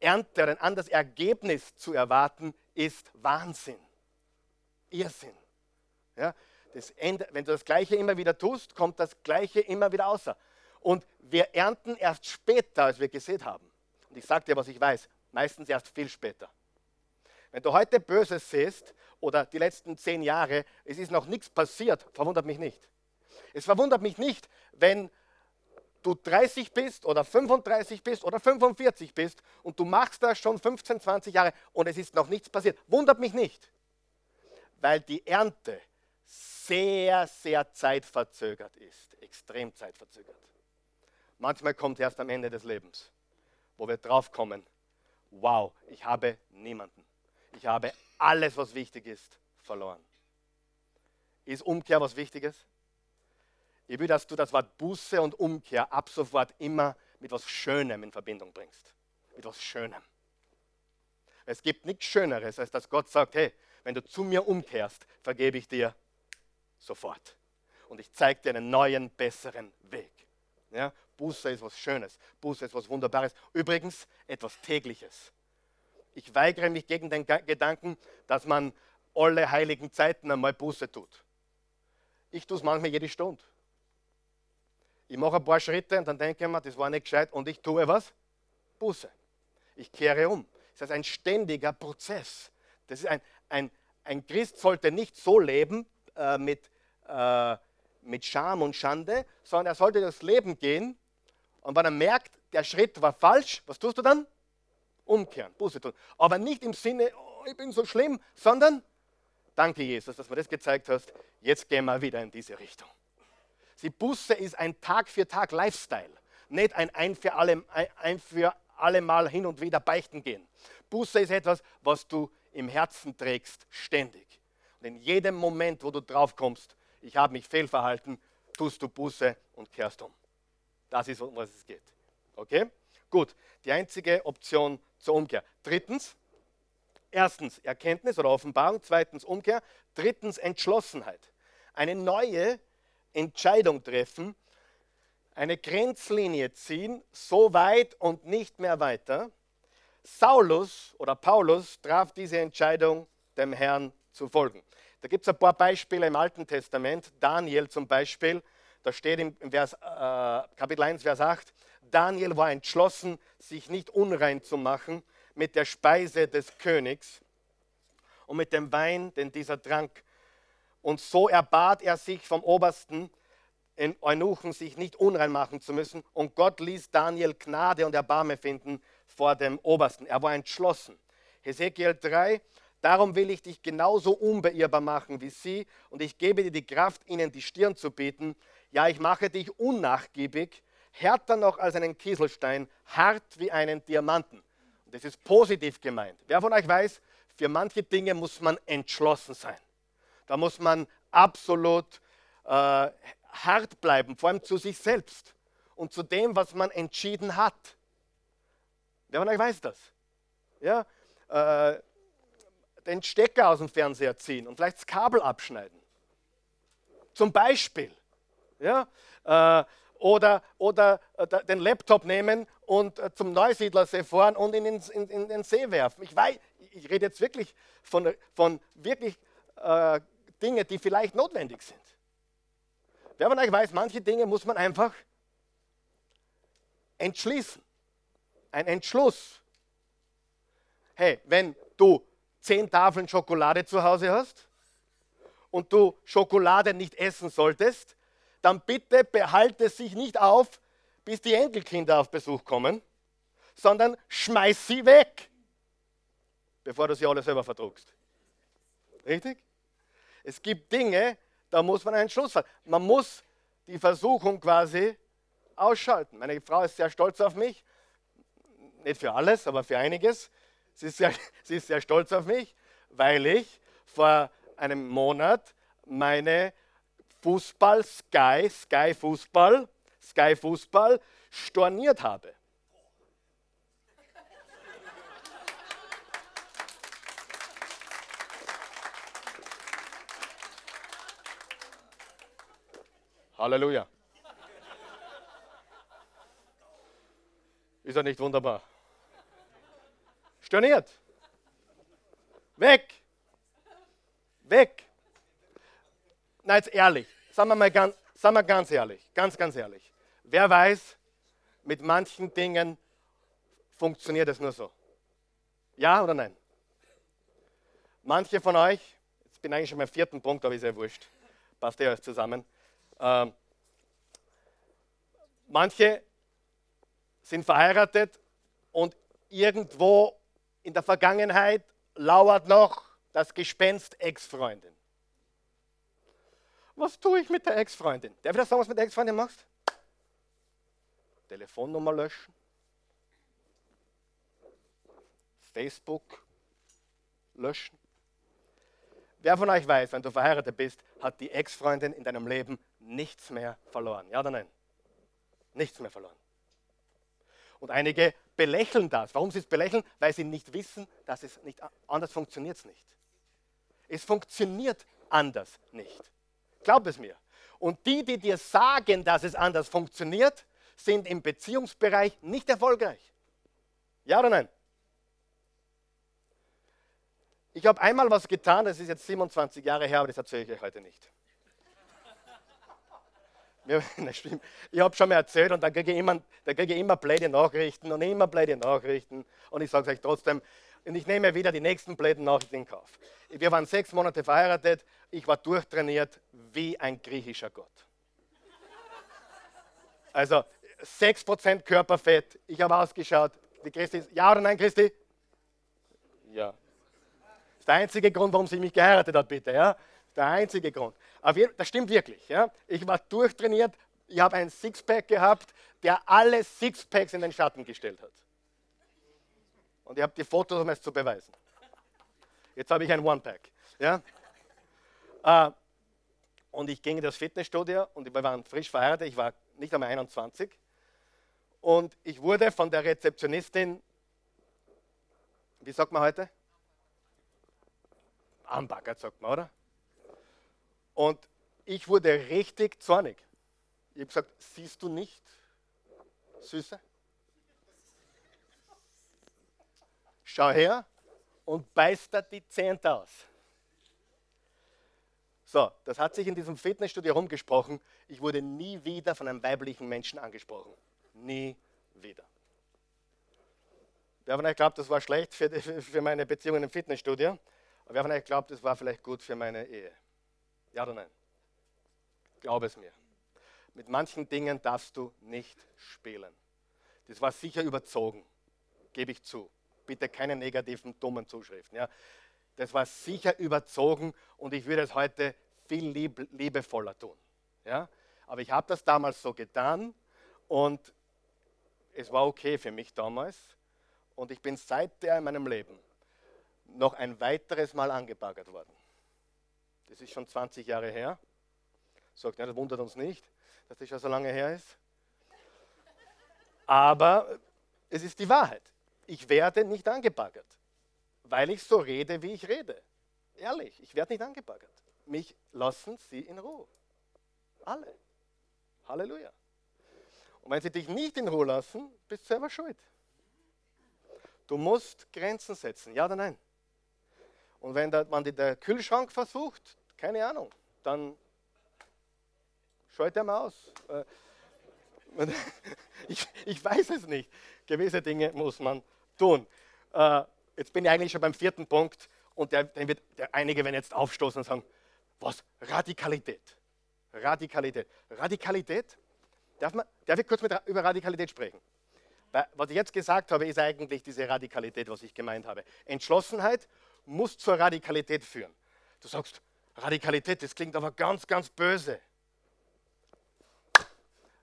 Ernte, ein anderes Ergebnis zu erwarten, ist Wahnsinn. Irrsinn. Ja, Ende, wenn du das Gleiche immer wieder tust, kommt das Gleiche immer wieder außer. Und wir ernten erst später, als wir gesät haben. Und ich sage dir, was ich weiß, meistens erst viel später. Wenn du heute Böses siehst oder die letzten zehn Jahre, es ist noch nichts passiert, verwundert mich nicht. Es verwundert mich nicht, wenn du 30 bist oder 35 bist oder 45 bist und du machst das schon 15, 20 Jahre und es ist noch nichts passiert. Wundert mich nicht, weil die Ernte sehr, sehr zeitverzögert ist, extrem zeitverzögert. Manchmal kommt erst am Ende des Lebens, wo wir draufkommen, wow, ich habe niemanden. Ich habe alles, was wichtig ist, verloren. Ist Umkehr was Wichtiges? Ich will, dass du das Wort Buße und Umkehr ab sofort immer mit etwas Schönem in Verbindung bringst. Mit etwas Schönem. Es gibt nichts Schöneres, als dass Gott sagt, hey, wenn du zu mir umkehrst, vergebe ich dir sofort. Und ich zeige dir einen neuen, besseren Weg. Ja? Buße ist was Schönes. Buße ist was Wunderbares. Übrigens etwas Tägliches. Ich weigere mich gegen den Gedanken, dass man alle heiligen Zeiten einmal Buße tut. Ich tue es manchmal jede Stunde. Ich mache ein paar Schritte und dann denke ich mir, das war nicht gescheit und ich tue was? Buße. Ich kehre um. Das ist ein ständiger Prozess. Das ist ein, ein, ein Christ sollte nicht so leben äh, mit, äh, mit Scham und Schande, sondern er sollte das Leben gehen und wenn er merkt, der Schritt war falsch, was tust du dann? umkehren, Buße tun. Aber nicht im Sinne, oh, ich bin so schlimm, sondern danke Jesus, dass du mir das gezeigt hast. Jetzt gehen wir wieder in diese Richtung. Die Buße ist ein Tag für Tag Lifestyle, nicht ein ein für alle, ein für alle Mal hin und wieder beichten gehen. Buße ist etwas, was du im Herzen trägst, ständig. Und in jedem Moment, wo du drauf kommst, ich habe mich fehlverhalten, tust du Buße und kehrst um. Das ist, um was es geht. Okay? Gut, die einzige Option zur Umkehr. Drittens, erstens Erkenntnis oder Offenbarung, zweitens Umkehr, drittens Entschlossenheit. Eine neue Entscheidung treffen, eine Grenzlinie ziehen, so weit und nicht mehr weiter. Saulus oder Paulus traf diese Entscheidung, dem Herrn zu folgen. Da gibt es ein paar Beispiele im Alten Testament. Daniel zum Beispiel, da steht im Vers, äh, Kapitel 1, Vers 8, Daniel war entschlossen, sich nicht unrein zu machen mit der Speise des Königs und mit dem Wein, den dieser trank. Und so erbat er sich vom Obersten, in Eunuchen sich nicht unrein machen zu müssen. Und Gott ließ Daniel Gnade und Erbarme finden vor dem Obersten. Er war entschlossen. Hesekiel 3, darum will ich dich genauso unbeirrbar machen wie sie und ich gebe dir die Kraft, ihnen die Stirn zu bieten. Ja, ich mache dich unnachgiebig härter noch als einen Kieselstein, hart wie einen Diamanten. Und das ist positiv gemeint. Wer von euch weiß, für manche Dinge muss man entschlossen sein. Da muss man absolut äh, hart bleiben, vor allem zu sich selbst und zu dem, was man entschieden hat. Wer von euch weiß das? Ja? Äh, den Stecker aus dem Fernseher ziehen und vielleicht das Kabel abschneiden. Zum Beispiel. Ja? Äh, oder, oder äh, den Laptop nehmen und äh, zum Neusiedlersee fahren und ihn in, in, in, den See werfen. Ich weiß, ich rede jetzt wirklich von, von wirklich äh, Dingen, die vielleicht notwendig sind. Wer von euch weiß, manche Dinge muss man einfach entschließen. Ein Entschluss. Hey, wenn du zehn Tafeln Schokolade zu Hause hast und du Schokolade nicht essen solltest, dann bitte behalte sich nicht auf, bis die Enkelkinder auf Besuch kommen, sondern schmeiß sie weg, bevor du sie alle selber verdruckst. Richtig? Es gibt Dinge, da muss man einen Schluss fahren. Man muss die Versuchung quasi ausschalten. Meine Frau ist sehr stolz auf mich. Nicht für alles, aber für einiges. Sie ist sehr, sie ist sehr stolz auf mich, weil ich vor einem Monat meine Fußball, Sky, Sky Fußball, Sky Fußball storniert habe. Halleluja. Ist er nicht wunderbar? Storniert. Weg. Weg. Na, jetzt ehrlich. Sagen wir mal ganz, sagen wir ganz ehrlich. Ganz, ganz ehrlich. Wer weiß, mit manchen Dingen funktioniert es nur so. Ja oder nein? Manche von euch, jetzt bin ich eigentlich schon beim vierten Punkt, aber ist ja wurscht. Passt ja alles zusammen. Ähm, manche sind verheiratet und irgendwo in der Vergangenheit lauert noch das Gespenst Ex-Freundin. Was tue ich mit der Ex-Freundin? Darf ich das sagen, was du mit der Ex-Freundin machst? Telefonnummer löschen, Facebook löschen. Wer von euch weiß, wenn du verheiratet bist, hat die Ex-Freundin in deinem Leben nichts mehr verloren. Ja oder nein? Nichts mehr verloren. Und einige belächeln das. Warum sie es belächeln? Weil sie nicht wissen, dass es nicht anders funktioniert es nicht. Es funktioniert anders nicht. Glaub es mir. Und die, die dir sagen, dass es anders funktioniert, sind im Beziehungsbereich nicht erfolgreich. Ja oder nein? Ich habe einmal was getan, das ist jetzt 27 Jahre her, aber das erzähle ich euch heute nicht. Ich habe schon mal erzählt und dann kriege ich immer, dann kriege ich immer blöde Nachrichten und immer blöde Nachrichten. Und ich sage es euch trotzdem, und ich nehme wieder die nächsten blöden Nachrichten in Kauf. Wir waren sechs Monate verheiratet, ich war durchtrainiert wie ein griechischer Gott. Also 6% Körperfett, ich habe ausgeschaut. Die Christi, ja oder nein, Christi? Ja. Das ist der einzige Grund, warum sie mich geheiratet hat, bitte. Ja? Der einzige Grund. Aber das stimmt wirklich. Ja? Ich war durchtrainiert, ich habe ein Sixpack gehabt, der alle Sixpacks in den Schatten gestellt hat. Und ich habe die Fotos, um es zu beweisen. Jetzt habe ich ein One-Pack. Ja? Äh, und ich ging in das Fitnessstudio und wir waren frisch verheiratet, ich war nicht einmal 21. Und ich wurde von der Rezeptionistin, wie sagt man heute? Anbaggert, sagt man, oder? Und ich wurde richtig zornig. Ich habe gesagt, siehst du nicht, Süße? Schau her und beißt da die Zehnte aus. So, das hat sich in diesem Fitnessstudio herumgesprochen. Ich wurde nie wieder von einem weiblichen Menschen angesprochen. Nie wieder. Wer von euch glaubt, das war schlecht für, die, für meine Beziehung im Fitnessstudio? Aber wer von euch glaubt, das war vielleicht gut für meine Ehe? Ja oder nein? Glaube es mir. Mit manchen Dingen darfst du nicht spielen. Das war sicher überzogen, gebe ich zu. Bitte keine negativen, dummen Zuschriften. Ja. Das war sicher überzogen und ich würde es heute viel lieb, liebevoller tun. Ja. Aber ich habe das damals so getan und es war okay für mich damals. Und ich bin seither in meinem Leben noch ein weiteres Mal angebaggert worden. Das ist schon 20 Jahre her. Sagt, ja, das wundert uns nicht, dass das schon so lange her ist. Aber es ist die Wahrheit. Ich werde nicht angebaggert, weil ich so rede, wie ich rede. Ehrlich, ich werde nicht angebaggert. Mich lassen Sie in Ruhe. Alle. Halleluja. Und wenn sie dich nicht in Ruhe lassen, bist du selber schuld. Du musst Grenzen setzen, ja oder nein? Und wenn da, man der Kühlschrank versucht, keine Ahnung, dann schalte er mal aus. Äh, ich, ich, weiß es nicht. Gewisse Dinge muss man tun. Äh, jetzt bin ich eigentlich schon beim vierten Punkt und der, der wird, der, einige werden jetzt aufstoßen und sagen, Was? Radikalität. Radikalität. Radikalität? Darf, man, darf ich kurz mit, über Radikalität sprechen? Weil, was ich jetzt gesagt habe, ist eigentlich diese Radikalität, was ich gemeint habe. Entschlossenheit muss zur Radikalität führen. Du sagst, Radikalität, das klingt aber ganz, ganz böse.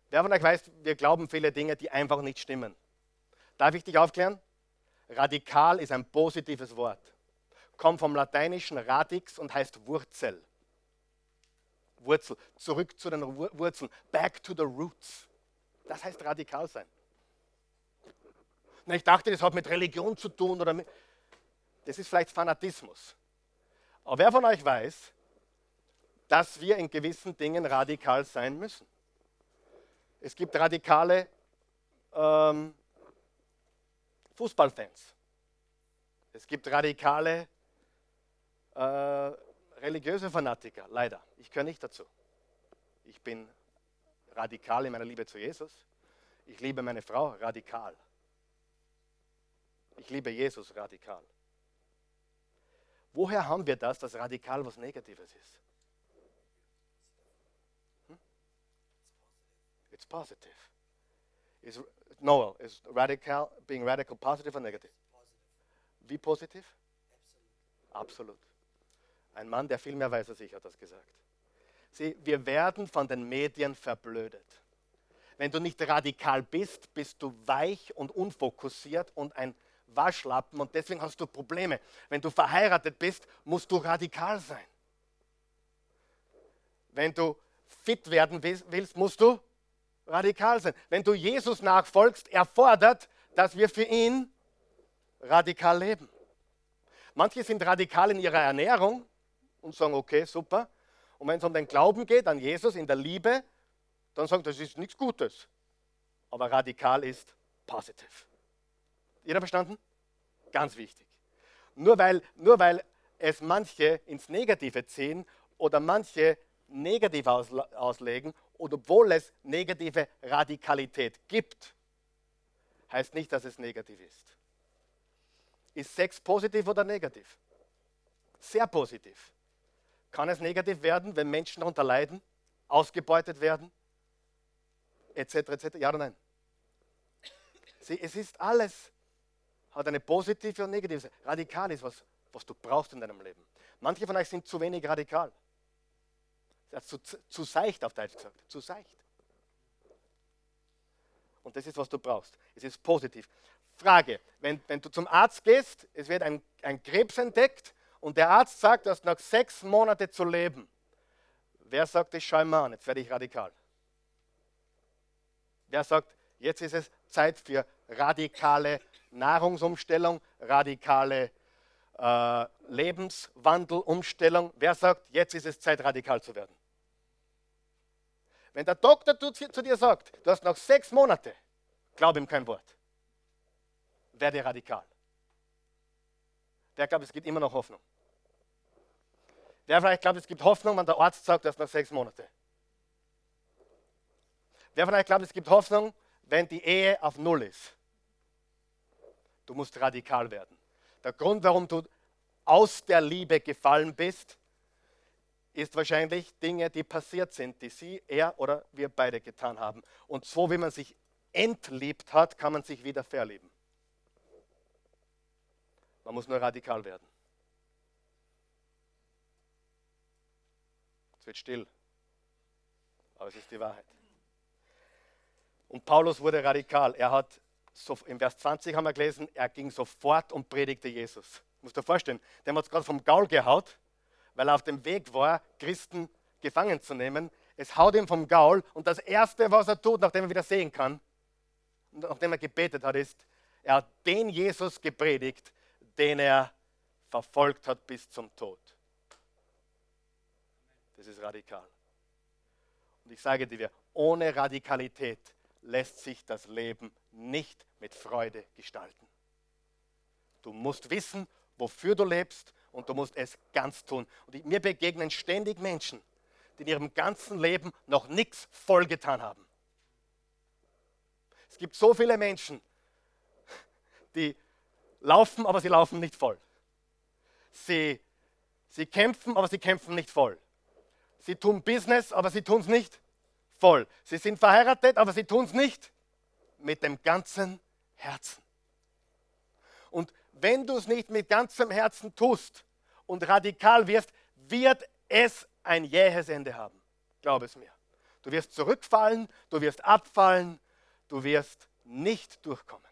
Wer von euch weiß, wir glauben viele Dinge, die einfach nicht stimmen. Darf ich dich aufklären? Radikal ist ein positives Wort. Kommt vom lateinischen radix und heißt Wurzel. Wurzel, zurück zu den Wurzeln, back to the roots. Das heißt radikal sein. ich dachte, das hat mit Religion zu tun oder mit, das ist vielleicht Fanatismus. Aber wer von euch weiß, dass wir in gewissen Dingen radikal sein müssen? Es gibt radikale ähm, Fußballfans. Es gibt radikale äh, religiöse Fanatiker, leider. Ich gehöre nicht dazu. Ich bin radikal in meiner Liebe zu Jesus. Ich liebe meine Frau radikal. Ich liebe Jesus radikal. Woher haben wir das, dass radikal was Negatives ist? It's positive. Is, Noel, is radical, being radical positive or negative? Positive. Wie positiv? Absolut. Absolut. Ein Mann, der viel mehr weiß als ich, hat das gesagt. Sieh, wir werden von den Medien verblödet. Wenn du nicht radikal bist, bist du weich und unfokussiert und ein Waschlappen und deswegen hast du Probleme. Wenn du verheiratet bist, musst du radikal sein. Wenn du fit werden willst, musst du radikal sein. Wenn du Jesus nachfolgst, erfordert, dass wir für ihn radikal leben. Manche sind radikal in ihrer Ernährung und sagen, okay, super. Und wenn es um den Glauben geht, an Jesus in der Liebe, dann sagen, das ist nichts Gutes. Aber radikal ist positiv. Jeder verstanden? Ganz wichtig. Nur weil, nur weil es manche ins Negative ziehen oder manche negativ auslegen, und obwohl es negative Radikalität gibt, heißt nicht, dass es negativ ist. Ist Sex positiv oder negativ? Sehr positiv. Kann es negativ werden, wenn Menschen darunter leiden, ausgebeutet werden, etc. etc. Ja oder nein? Sie, es ist alles, hat eine positive und negative. Radikal ist was, was du brauchst in deinem Leben. Manche von euch sind zu wenig radikal. Zu, zu seicht auf Deutsch gesagt. Zu seicht. Und das ist, was du brauchst. Es ist positiv. Frage, wenn, wenn du zum Arzt gehst, es wird ein, ein Krebs entdeckt und der Arzt sagt, du hast noch sechs Monate zu leben. Wer sagt, ich schaue mal an, jetzt werde ich radikal. Wer sagt, jetzt ist es Zeit für radikale Nahrungsumstellung, radikale äh, Lebenswandelumstellung. Wer sagt, jetzt ist es Zeit, radikal zu werden? Wenn der Doktor zu dir sagt, du hast noch sechs Monate, glaub ihm kein Wort. Werde radikal. Wer glaubt, es gibt immer noch Hoffnung? Wer vielleicht glaubt, es gibt Hoffnung, wenn der Arzt sagt, du hast noch sechs Monate? Wer vielleicht glaubt, es gibt Hoffnung, wenn die Ehe auf Null ist? Du musst radikal werden. Der Grund, warum du aus der Liebe gefallen bist, ist wahrscheinlich Dinge, die passiert sind, die sie, er oder wir beide getan haben. Und so wie man sich entliebt hat, kann man sich wieder verlieben. Man muss nur radikal werden. Es wird still, aber es ist die Wahrheit. Und Paulus wurde radikal. Er hat so, im Vers 20 haben wir gelesen, er ging sofort und predigte Jesus. Musst dir vorstellen, der hat es gerade vom Gaul gehaut, weil er auf dem Weg war, Christen gefangen zu nehmen. Es haut ihm vom Gaul und das Erste, was er tut, nachdem er wieder sehen kann, nachdem er gebetet hat, ist, er hat den Jesus gepredigt, den er verfolgt hat bis zum Tod. Das ist radikal. Und ich sage dir, ohne Radikalität lässt sich das Leben nicht mit Freude gestalten. Du musst wissen, wofür du lebst und du musst es ganz tun. Und mir begegnen ständig Menschen, die in ihrem ganzen Leben noch nichts vollgetan haben. Es gibt so viele Menschen, die laufen, aber sie laufen nicht voll. Sie, sie kämpfen, aber sie kämpfen nicht voll. Sie tun Business, aber sie tun es nicht voll. Sie sind verheiratet, aber sie tun es nicht mit dem ganzen Herzen. Und wenn du es nicht mit ganzem Herzen tust und radikal wirst, wird es ein jähes Ende haben. Glaube es mir. Du wirst zurückfallen, du wirst abfallen, du wirst nicht durchkommen.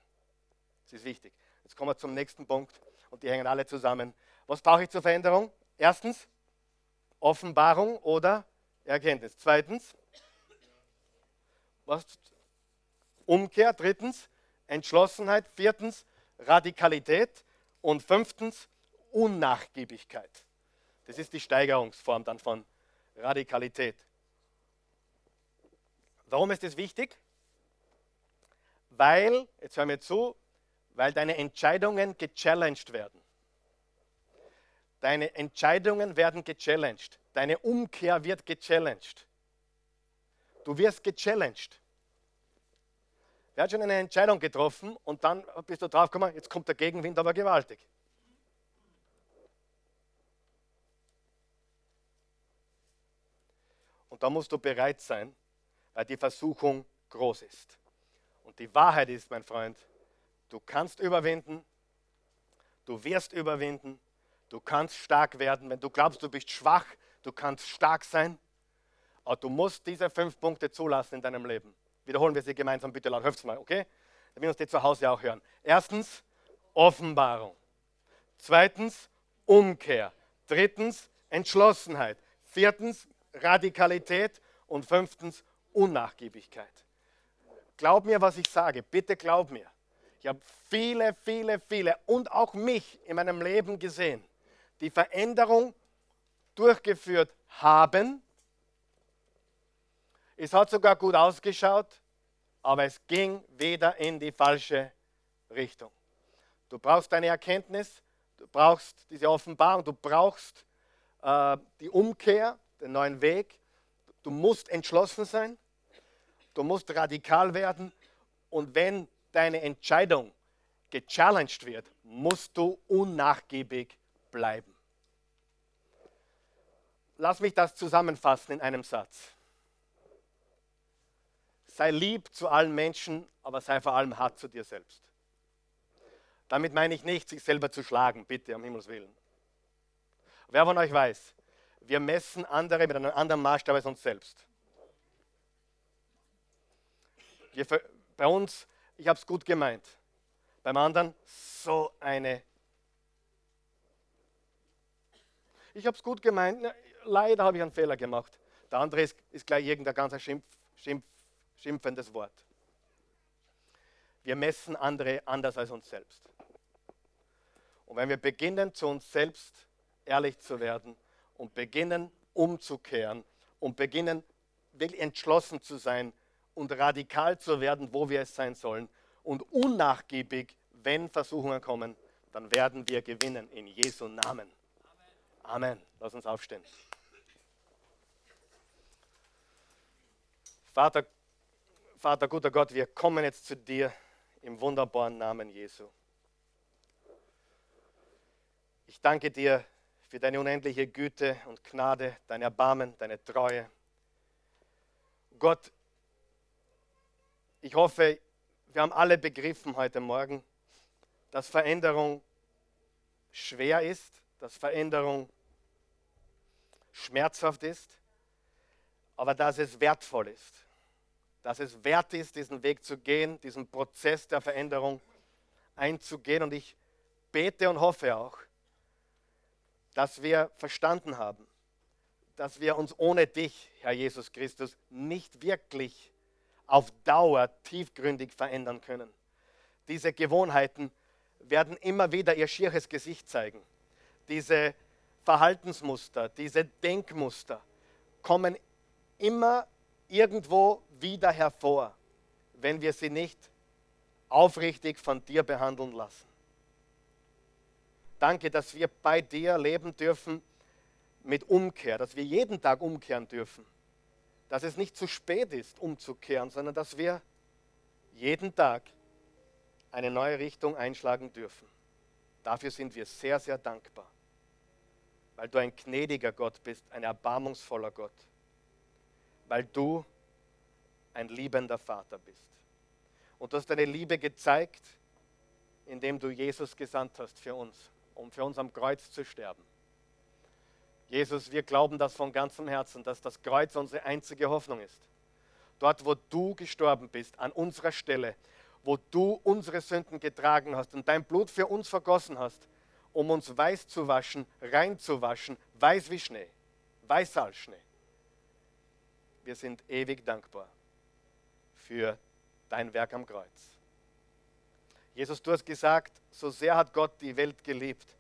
Das ist wichtig. Jetzt kommen wir zum nächsten Punkt und die hängen alle zusammen. Was brauche ich zur Veränderung? Erstens, Offenbarung oder Erkenntnis. Zweitens, was? Umkehr. Drittens, Entschlossenheit. Viertens, Radikalität. Und fünftens, Unnachgiebigkeit. Das ist die Steigerungsform dann von Radikalität. Warum ist das wichtig? Weil, jetzt hör mir zu, weil deine Entscheidungen gechallenged werden. Deine Entscheidungen werden gechallenged. Deine Umkehr wird gechallenged. Du wirst gechallenged. Wer hat schon eine Entscheidung getroffen und dann bist du drauf gekommen, jetzt kommt der Gegenwind aber gewaltig. Und da musst du bereit sein, weil die Versuchung groß ist. Und die Wahrheit ist, mein Freund, du kannst überwinden, du wirst überwinden, du kannst stark werden. Wenn du glaubst, du bist schwach, du kannst stark sein. Aber du musst diese fünf Punkte zulassen in deinem Leben. Wiederholen wir sie gemeinsam, bitte laut. Hört mal, okay? Damit uns die zu Hause auch hören. Erstens, Offenbarung. Zweitens, Umkehr. Drittens, Entschlossenheit. Viertens, Radikalität. Und fünftens, Unnachgiebigkeit. Glaub mir, was ich sage. Bitte glaub mir. Ich habe viele, viele, viele und auch mich in meinem Leben gesehen, die Veränderung durchgeführt haben. Es hat sogar gut ausgeschaut, aber es ging wieder in die falsche Richtung. Du brauchst eine Erkenntnis, du brauchst diese Offenbarung, du brauchst äh, die Umkehr, den neuen Weg. Du musst entschlossen sein. Du musst radikal werden und wenn deine Entscheidung gechallenged wird, musst du unnachgiebig bleiben. Lass mich das zusammenfassen in einem Satz. Sei lieb zu allen Menschen, aber sei vor allem hart zu dir selbst. Damit meine ich nicht, sich selber zu schlagen, bitte, um Himmels Willen. Wer von euch weiß, wir messen andere mit einem anderen Maßstab als uns selbst. Wir, bei uns, ich habe es gut gemeint. Beim anderen, so eine. Ich habe es gut gemeint, leider habe ich einen Fehler gemacht. Der andere ist, ist gleich irgendein ganz Schimpf, Schimpf, schimpfendes Wort. Wir messen andere anders als uns selbst. Und wenn wir beginnen, zu uns selbst ehrlich zu werden und beginnen, umzukehren und beginnen, wirklich entschlossen zu sein, und radikal zu werden, wo wir es sein sollen und unnachgiebig, wenn Versuchungen kommen, dann werden wir gewinnen in Jesu Namen. Amen. Lass uns aufstehen. Vater, Vater, guter Gott, wir kommen jetzt zu dir im wunderbaren Namen Jesu. Ich danke dir für deine unendliche Güte und Gnade, dein Erbarmen, deine Treue. Gott, ich hoffe, wir haben alle begriffen heute Morgen, dass Veränderung schwer ist, dass Veränderung schmerzhaft ist, aber dass es wertvoll ist. Dass es wert ist, diesen Weg zu gehen, diesen Prozess der Veränderung einzugehen. Und ich bete und hoffe auch, dass wir verstanden haben, dass wir uns ohne dich, Herr Jesus Christus, nicht wirklich auf Dauer tiefgründig verändern können. Diese Gewohnheiten werden immer wieder ihr schieres Gesicht zeigen. Diese Verhaltensmuster, diese Denkmuster kommen immer irgendwo wieder hervor, wenn wir sie nicht aufrichtig von dir behandeln lassen. Danke, dass wir bei dir leben dürfen mit Umkehr, dass wir jeden Tag umkehren dürfen dass es nicht zu spät ist, umzukehren, sondern dass wir jeden Tag eine neue Richtung einschlagen dürfen. Dafür sind wir sehr, sehr dankbar. weil du ein gnädiger Gott bist, ein erbarmungsvoller Gott, weil du ein liebender Vater bist. Und du hast deine Liebe gezeigt, indem du Jesus gesandt hast für uns, um für uns am Kreuz zu sterben. Jesus, wir glauben das von ganzem Herzen, dass das Kreuz unsere einzige Hoffnung ist. Dort, wo du gestorben bist, an unserer Stelle, wo du unsere Sünden getragen hast und dein Blut für uns vergossen hast, um uns weiß zu waschen, rein zu waschen, weiß wie Schnee, weiß als Schnee. Wir sind ewig dankbar für dein Werk am Kreuz. Jesus, du hast gesagt, so sehr hat Gott die Welt geliebt,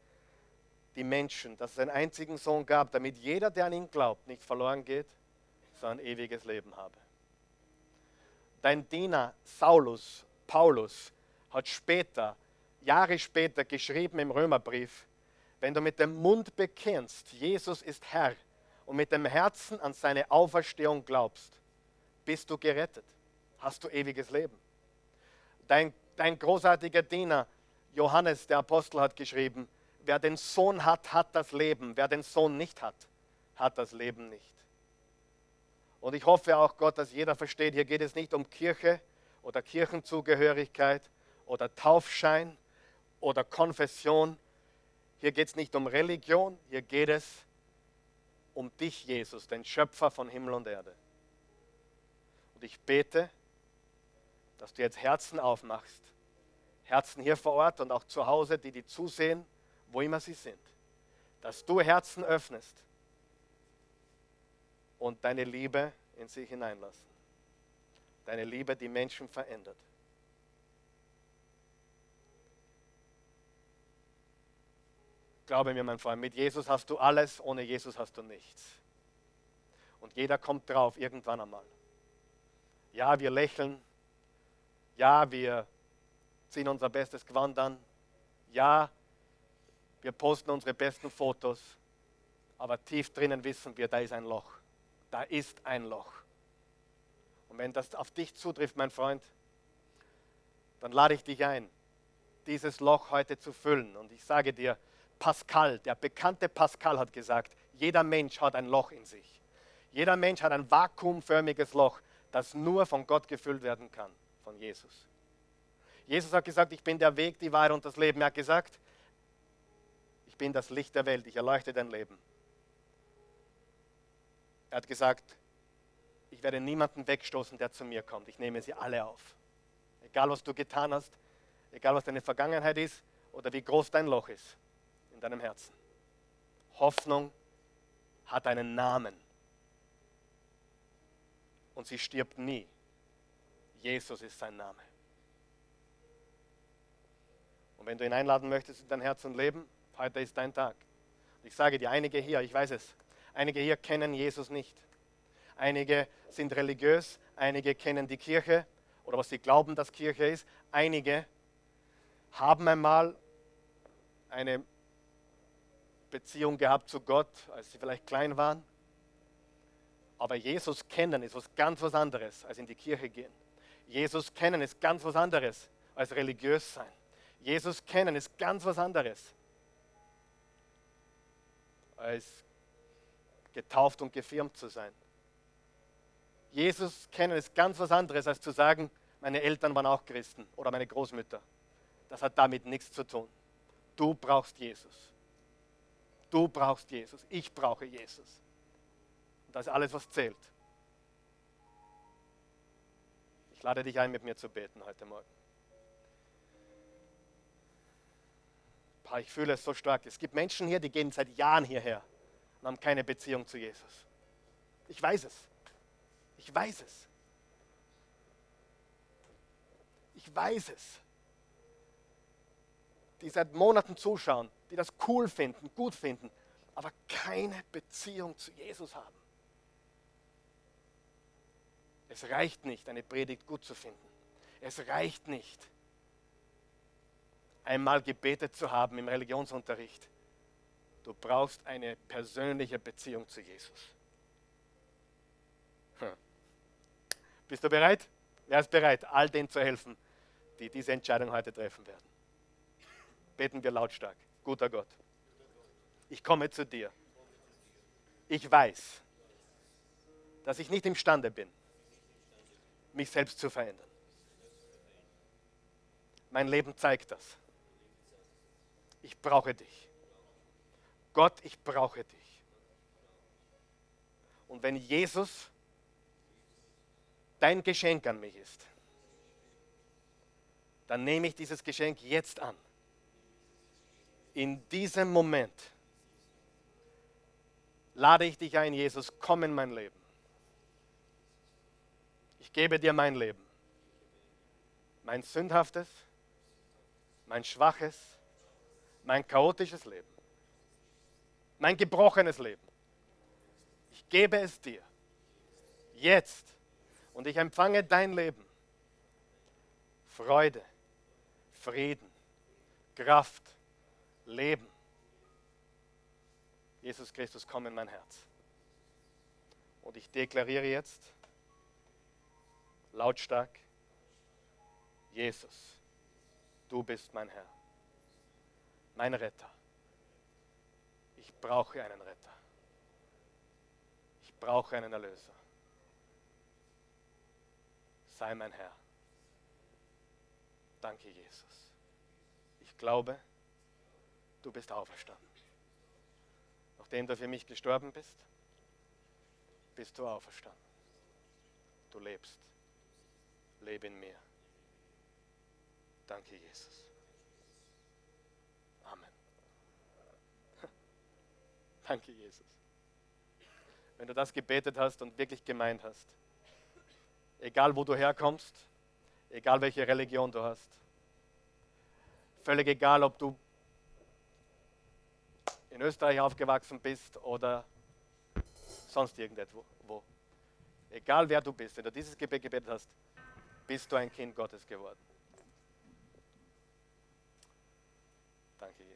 die Menschen, dass es einen einzigen Sohn gab, damit jeder, der an ihn glaubt, nicht verloren geht, sondern ein ewiges Leben habe. Dein Diener Saulus, Paulus, hat später, Jahre später geschrieben im Römerbrief, wenn du mit dem Mund bekennst, Jesus ist Herr, und mit dem Herzen an seine Auferstehung glaubst, bist du gerettet, hast du ewiges Leben. Dein, dein großartiger Diener Johannes, der Apostel, hat geschrieben, wer den Sohn hat, hat das Leben. Wer den Sohn nicht hat, hat das Leben nicht. Und ich hoffe auch, Gott, dass jeder versteht, hier geht es nicht um Kirche oder Kirchenzugehörigkeit oder Taufschein oder Konfession. Hier geht es nicht um Religion, hier geht es um dich, Jesus, den Schöpfer von Himmel und Erde. Und ich bete, dass du jetzt Herzen aufmachst. Herzen hier vor Ort und auch zu Hause, die die zusehen wo immer sie sind, dass du Herzen öffnest und deine Liebe in sie hineinlassen. Deine Liebe, die Menschen verändert. Glaube mir, mein Freund, mit Jesus hast du alles, ohne Jesus hast du nichts. Und jeder kommt drauf irgendwann einmal. Ja, wir lächeln. Ja, wir ziehen unser bestes Gewand an. Ja, wir posten unsere besten Fotos, aber tief drinnen wissen wir, da ist ein Loch. Da ist ein Loch. Und wenn das auf dich zutrifft, mein Freund, dann lade ich dich ein, dieses Loch heute zu füllen. Und ich sage dir, Pascal, der bekannte Pascal hat gesagt, jeder Mensch hat ein Loch in sich. Jeder Mensch hat ein vakuumförmiges Loch, das nur von Gott gefüllt werden kann, von Jesus. Jesus hat gesagt, ich bin der Weg, die Wahrheit und das Leben. Er hat gesagt, ich bin das Licht der Welt, ich erleuchte dein Leben. Er hat gesagt, ich werde niemanden wegstoßen, der zu mir kommt. Ich nehme sie alle auf. Egal, was du getan hast, egal, was deine Vergangenheit ist oder wie groß dein Loch ist in deinem Herzen. Hoffnung hat einen Namen. Und sie stirbt nie. Jesus ist sein Name. Und wenn du ihn einladen möchtest in dein Herz und Leben, Heute ist dein Tag. Ich sage dir, einige hier, ich weiß es, einige hier kennen Jesus nicht. Einige sind religiös, einige kennen die Kirche oder was sie glauben, dass Kirche ist. Einige haben einmal eine Beziehung gehabt zu Gott, als sie vielleicht klein waren. Aber Jesus kennen ist was ganz was anderes, als in die Kirche gehen. Jesus kennen ist ganz was anderes, als religiös sein. Jesus kennen ist ganz was anderes als getauft und gefirmt zu sein. Jesus kennen ist ganz was anderes, als zu sagen, meine Eltern waren auch Christen oder meine Großmütter. Das hat damit nichts zu tun. Du brauchst Jesus. Du brauchst Jesus. Ich brauche Jesus. Und das ist alles, was zählt. Lade dich ein, mit mir zu beten heute Morgen. ich fühle es so stark. Es gibt Menschen hier, die gehen seit Jahren hierher und haben keine Beziehung zu Jesus. Ich weiß es. Ich weiß es. Ich weiß es. Die seit Monaten zuschauen, die das cool finden, gut finden, aber keine Beziehung zu Jesus haben. Es reicht nicht, eine Predigt gut zu finden. Es reicht nicht, einmal gebetet zu haben im Religionsunterricht. Du brauchst eine persönliche Beziehung zu Jesus. Hm. Bist du bereit? Wer ist bereit, all denen zu helfen, die diese Entscheidung heute treffen werden? Beten wir lautstark. Guter Gott, ich komme zu dir Ich weiß, dass ich nicht imstande bin, mich selbst zu verändern. Mein Leben zeigt das. Ich brauche dich. Gott, ich brauche dich. Und wenn Jesus dein Geschenk an mich ist, dann nehme ich dieses Geschenk jetzt an. In diesem Moment lade ich dich ein, Jesus, komm in mein Leben. Gebe dir mein Leben. Mein sündhaftes, mein schwaches, mein chaotisches Leben. Mein gebrochenes Leben. Ich gebe es dir. Jetzt. Und ich empfange dein Leben. Freude, Frieden, Kraft, Leben. Jesus Christus, komm in mein Herz. Und ich deklariere jetzt lautstark, Jesus, du bist mein Herr, mein Retter. Ich brauche einen Retter. Ich brauche einen Erlöser. Sei mein Herr. Danke, Jesus. Ich glaube, du bist auferstanden. Nachdem du für mich gestorben bist, bist du auferstanden. Du lebst. Lebe in mir. Danke, Jesus. Amen. Danke, Jesus. Wenn du das gebetet hast und wirklich gemeint hast, egal wo du herkommst, egal welche Religion du hast, völlig egal, ob du in Österreich aufgewachsen bist oder sonst irgendwo. Wo. Egal wer du bist, wenn du dieses Gebet gebetet hast, bist du ein Kind Gottes geworden. Danke, Jesus.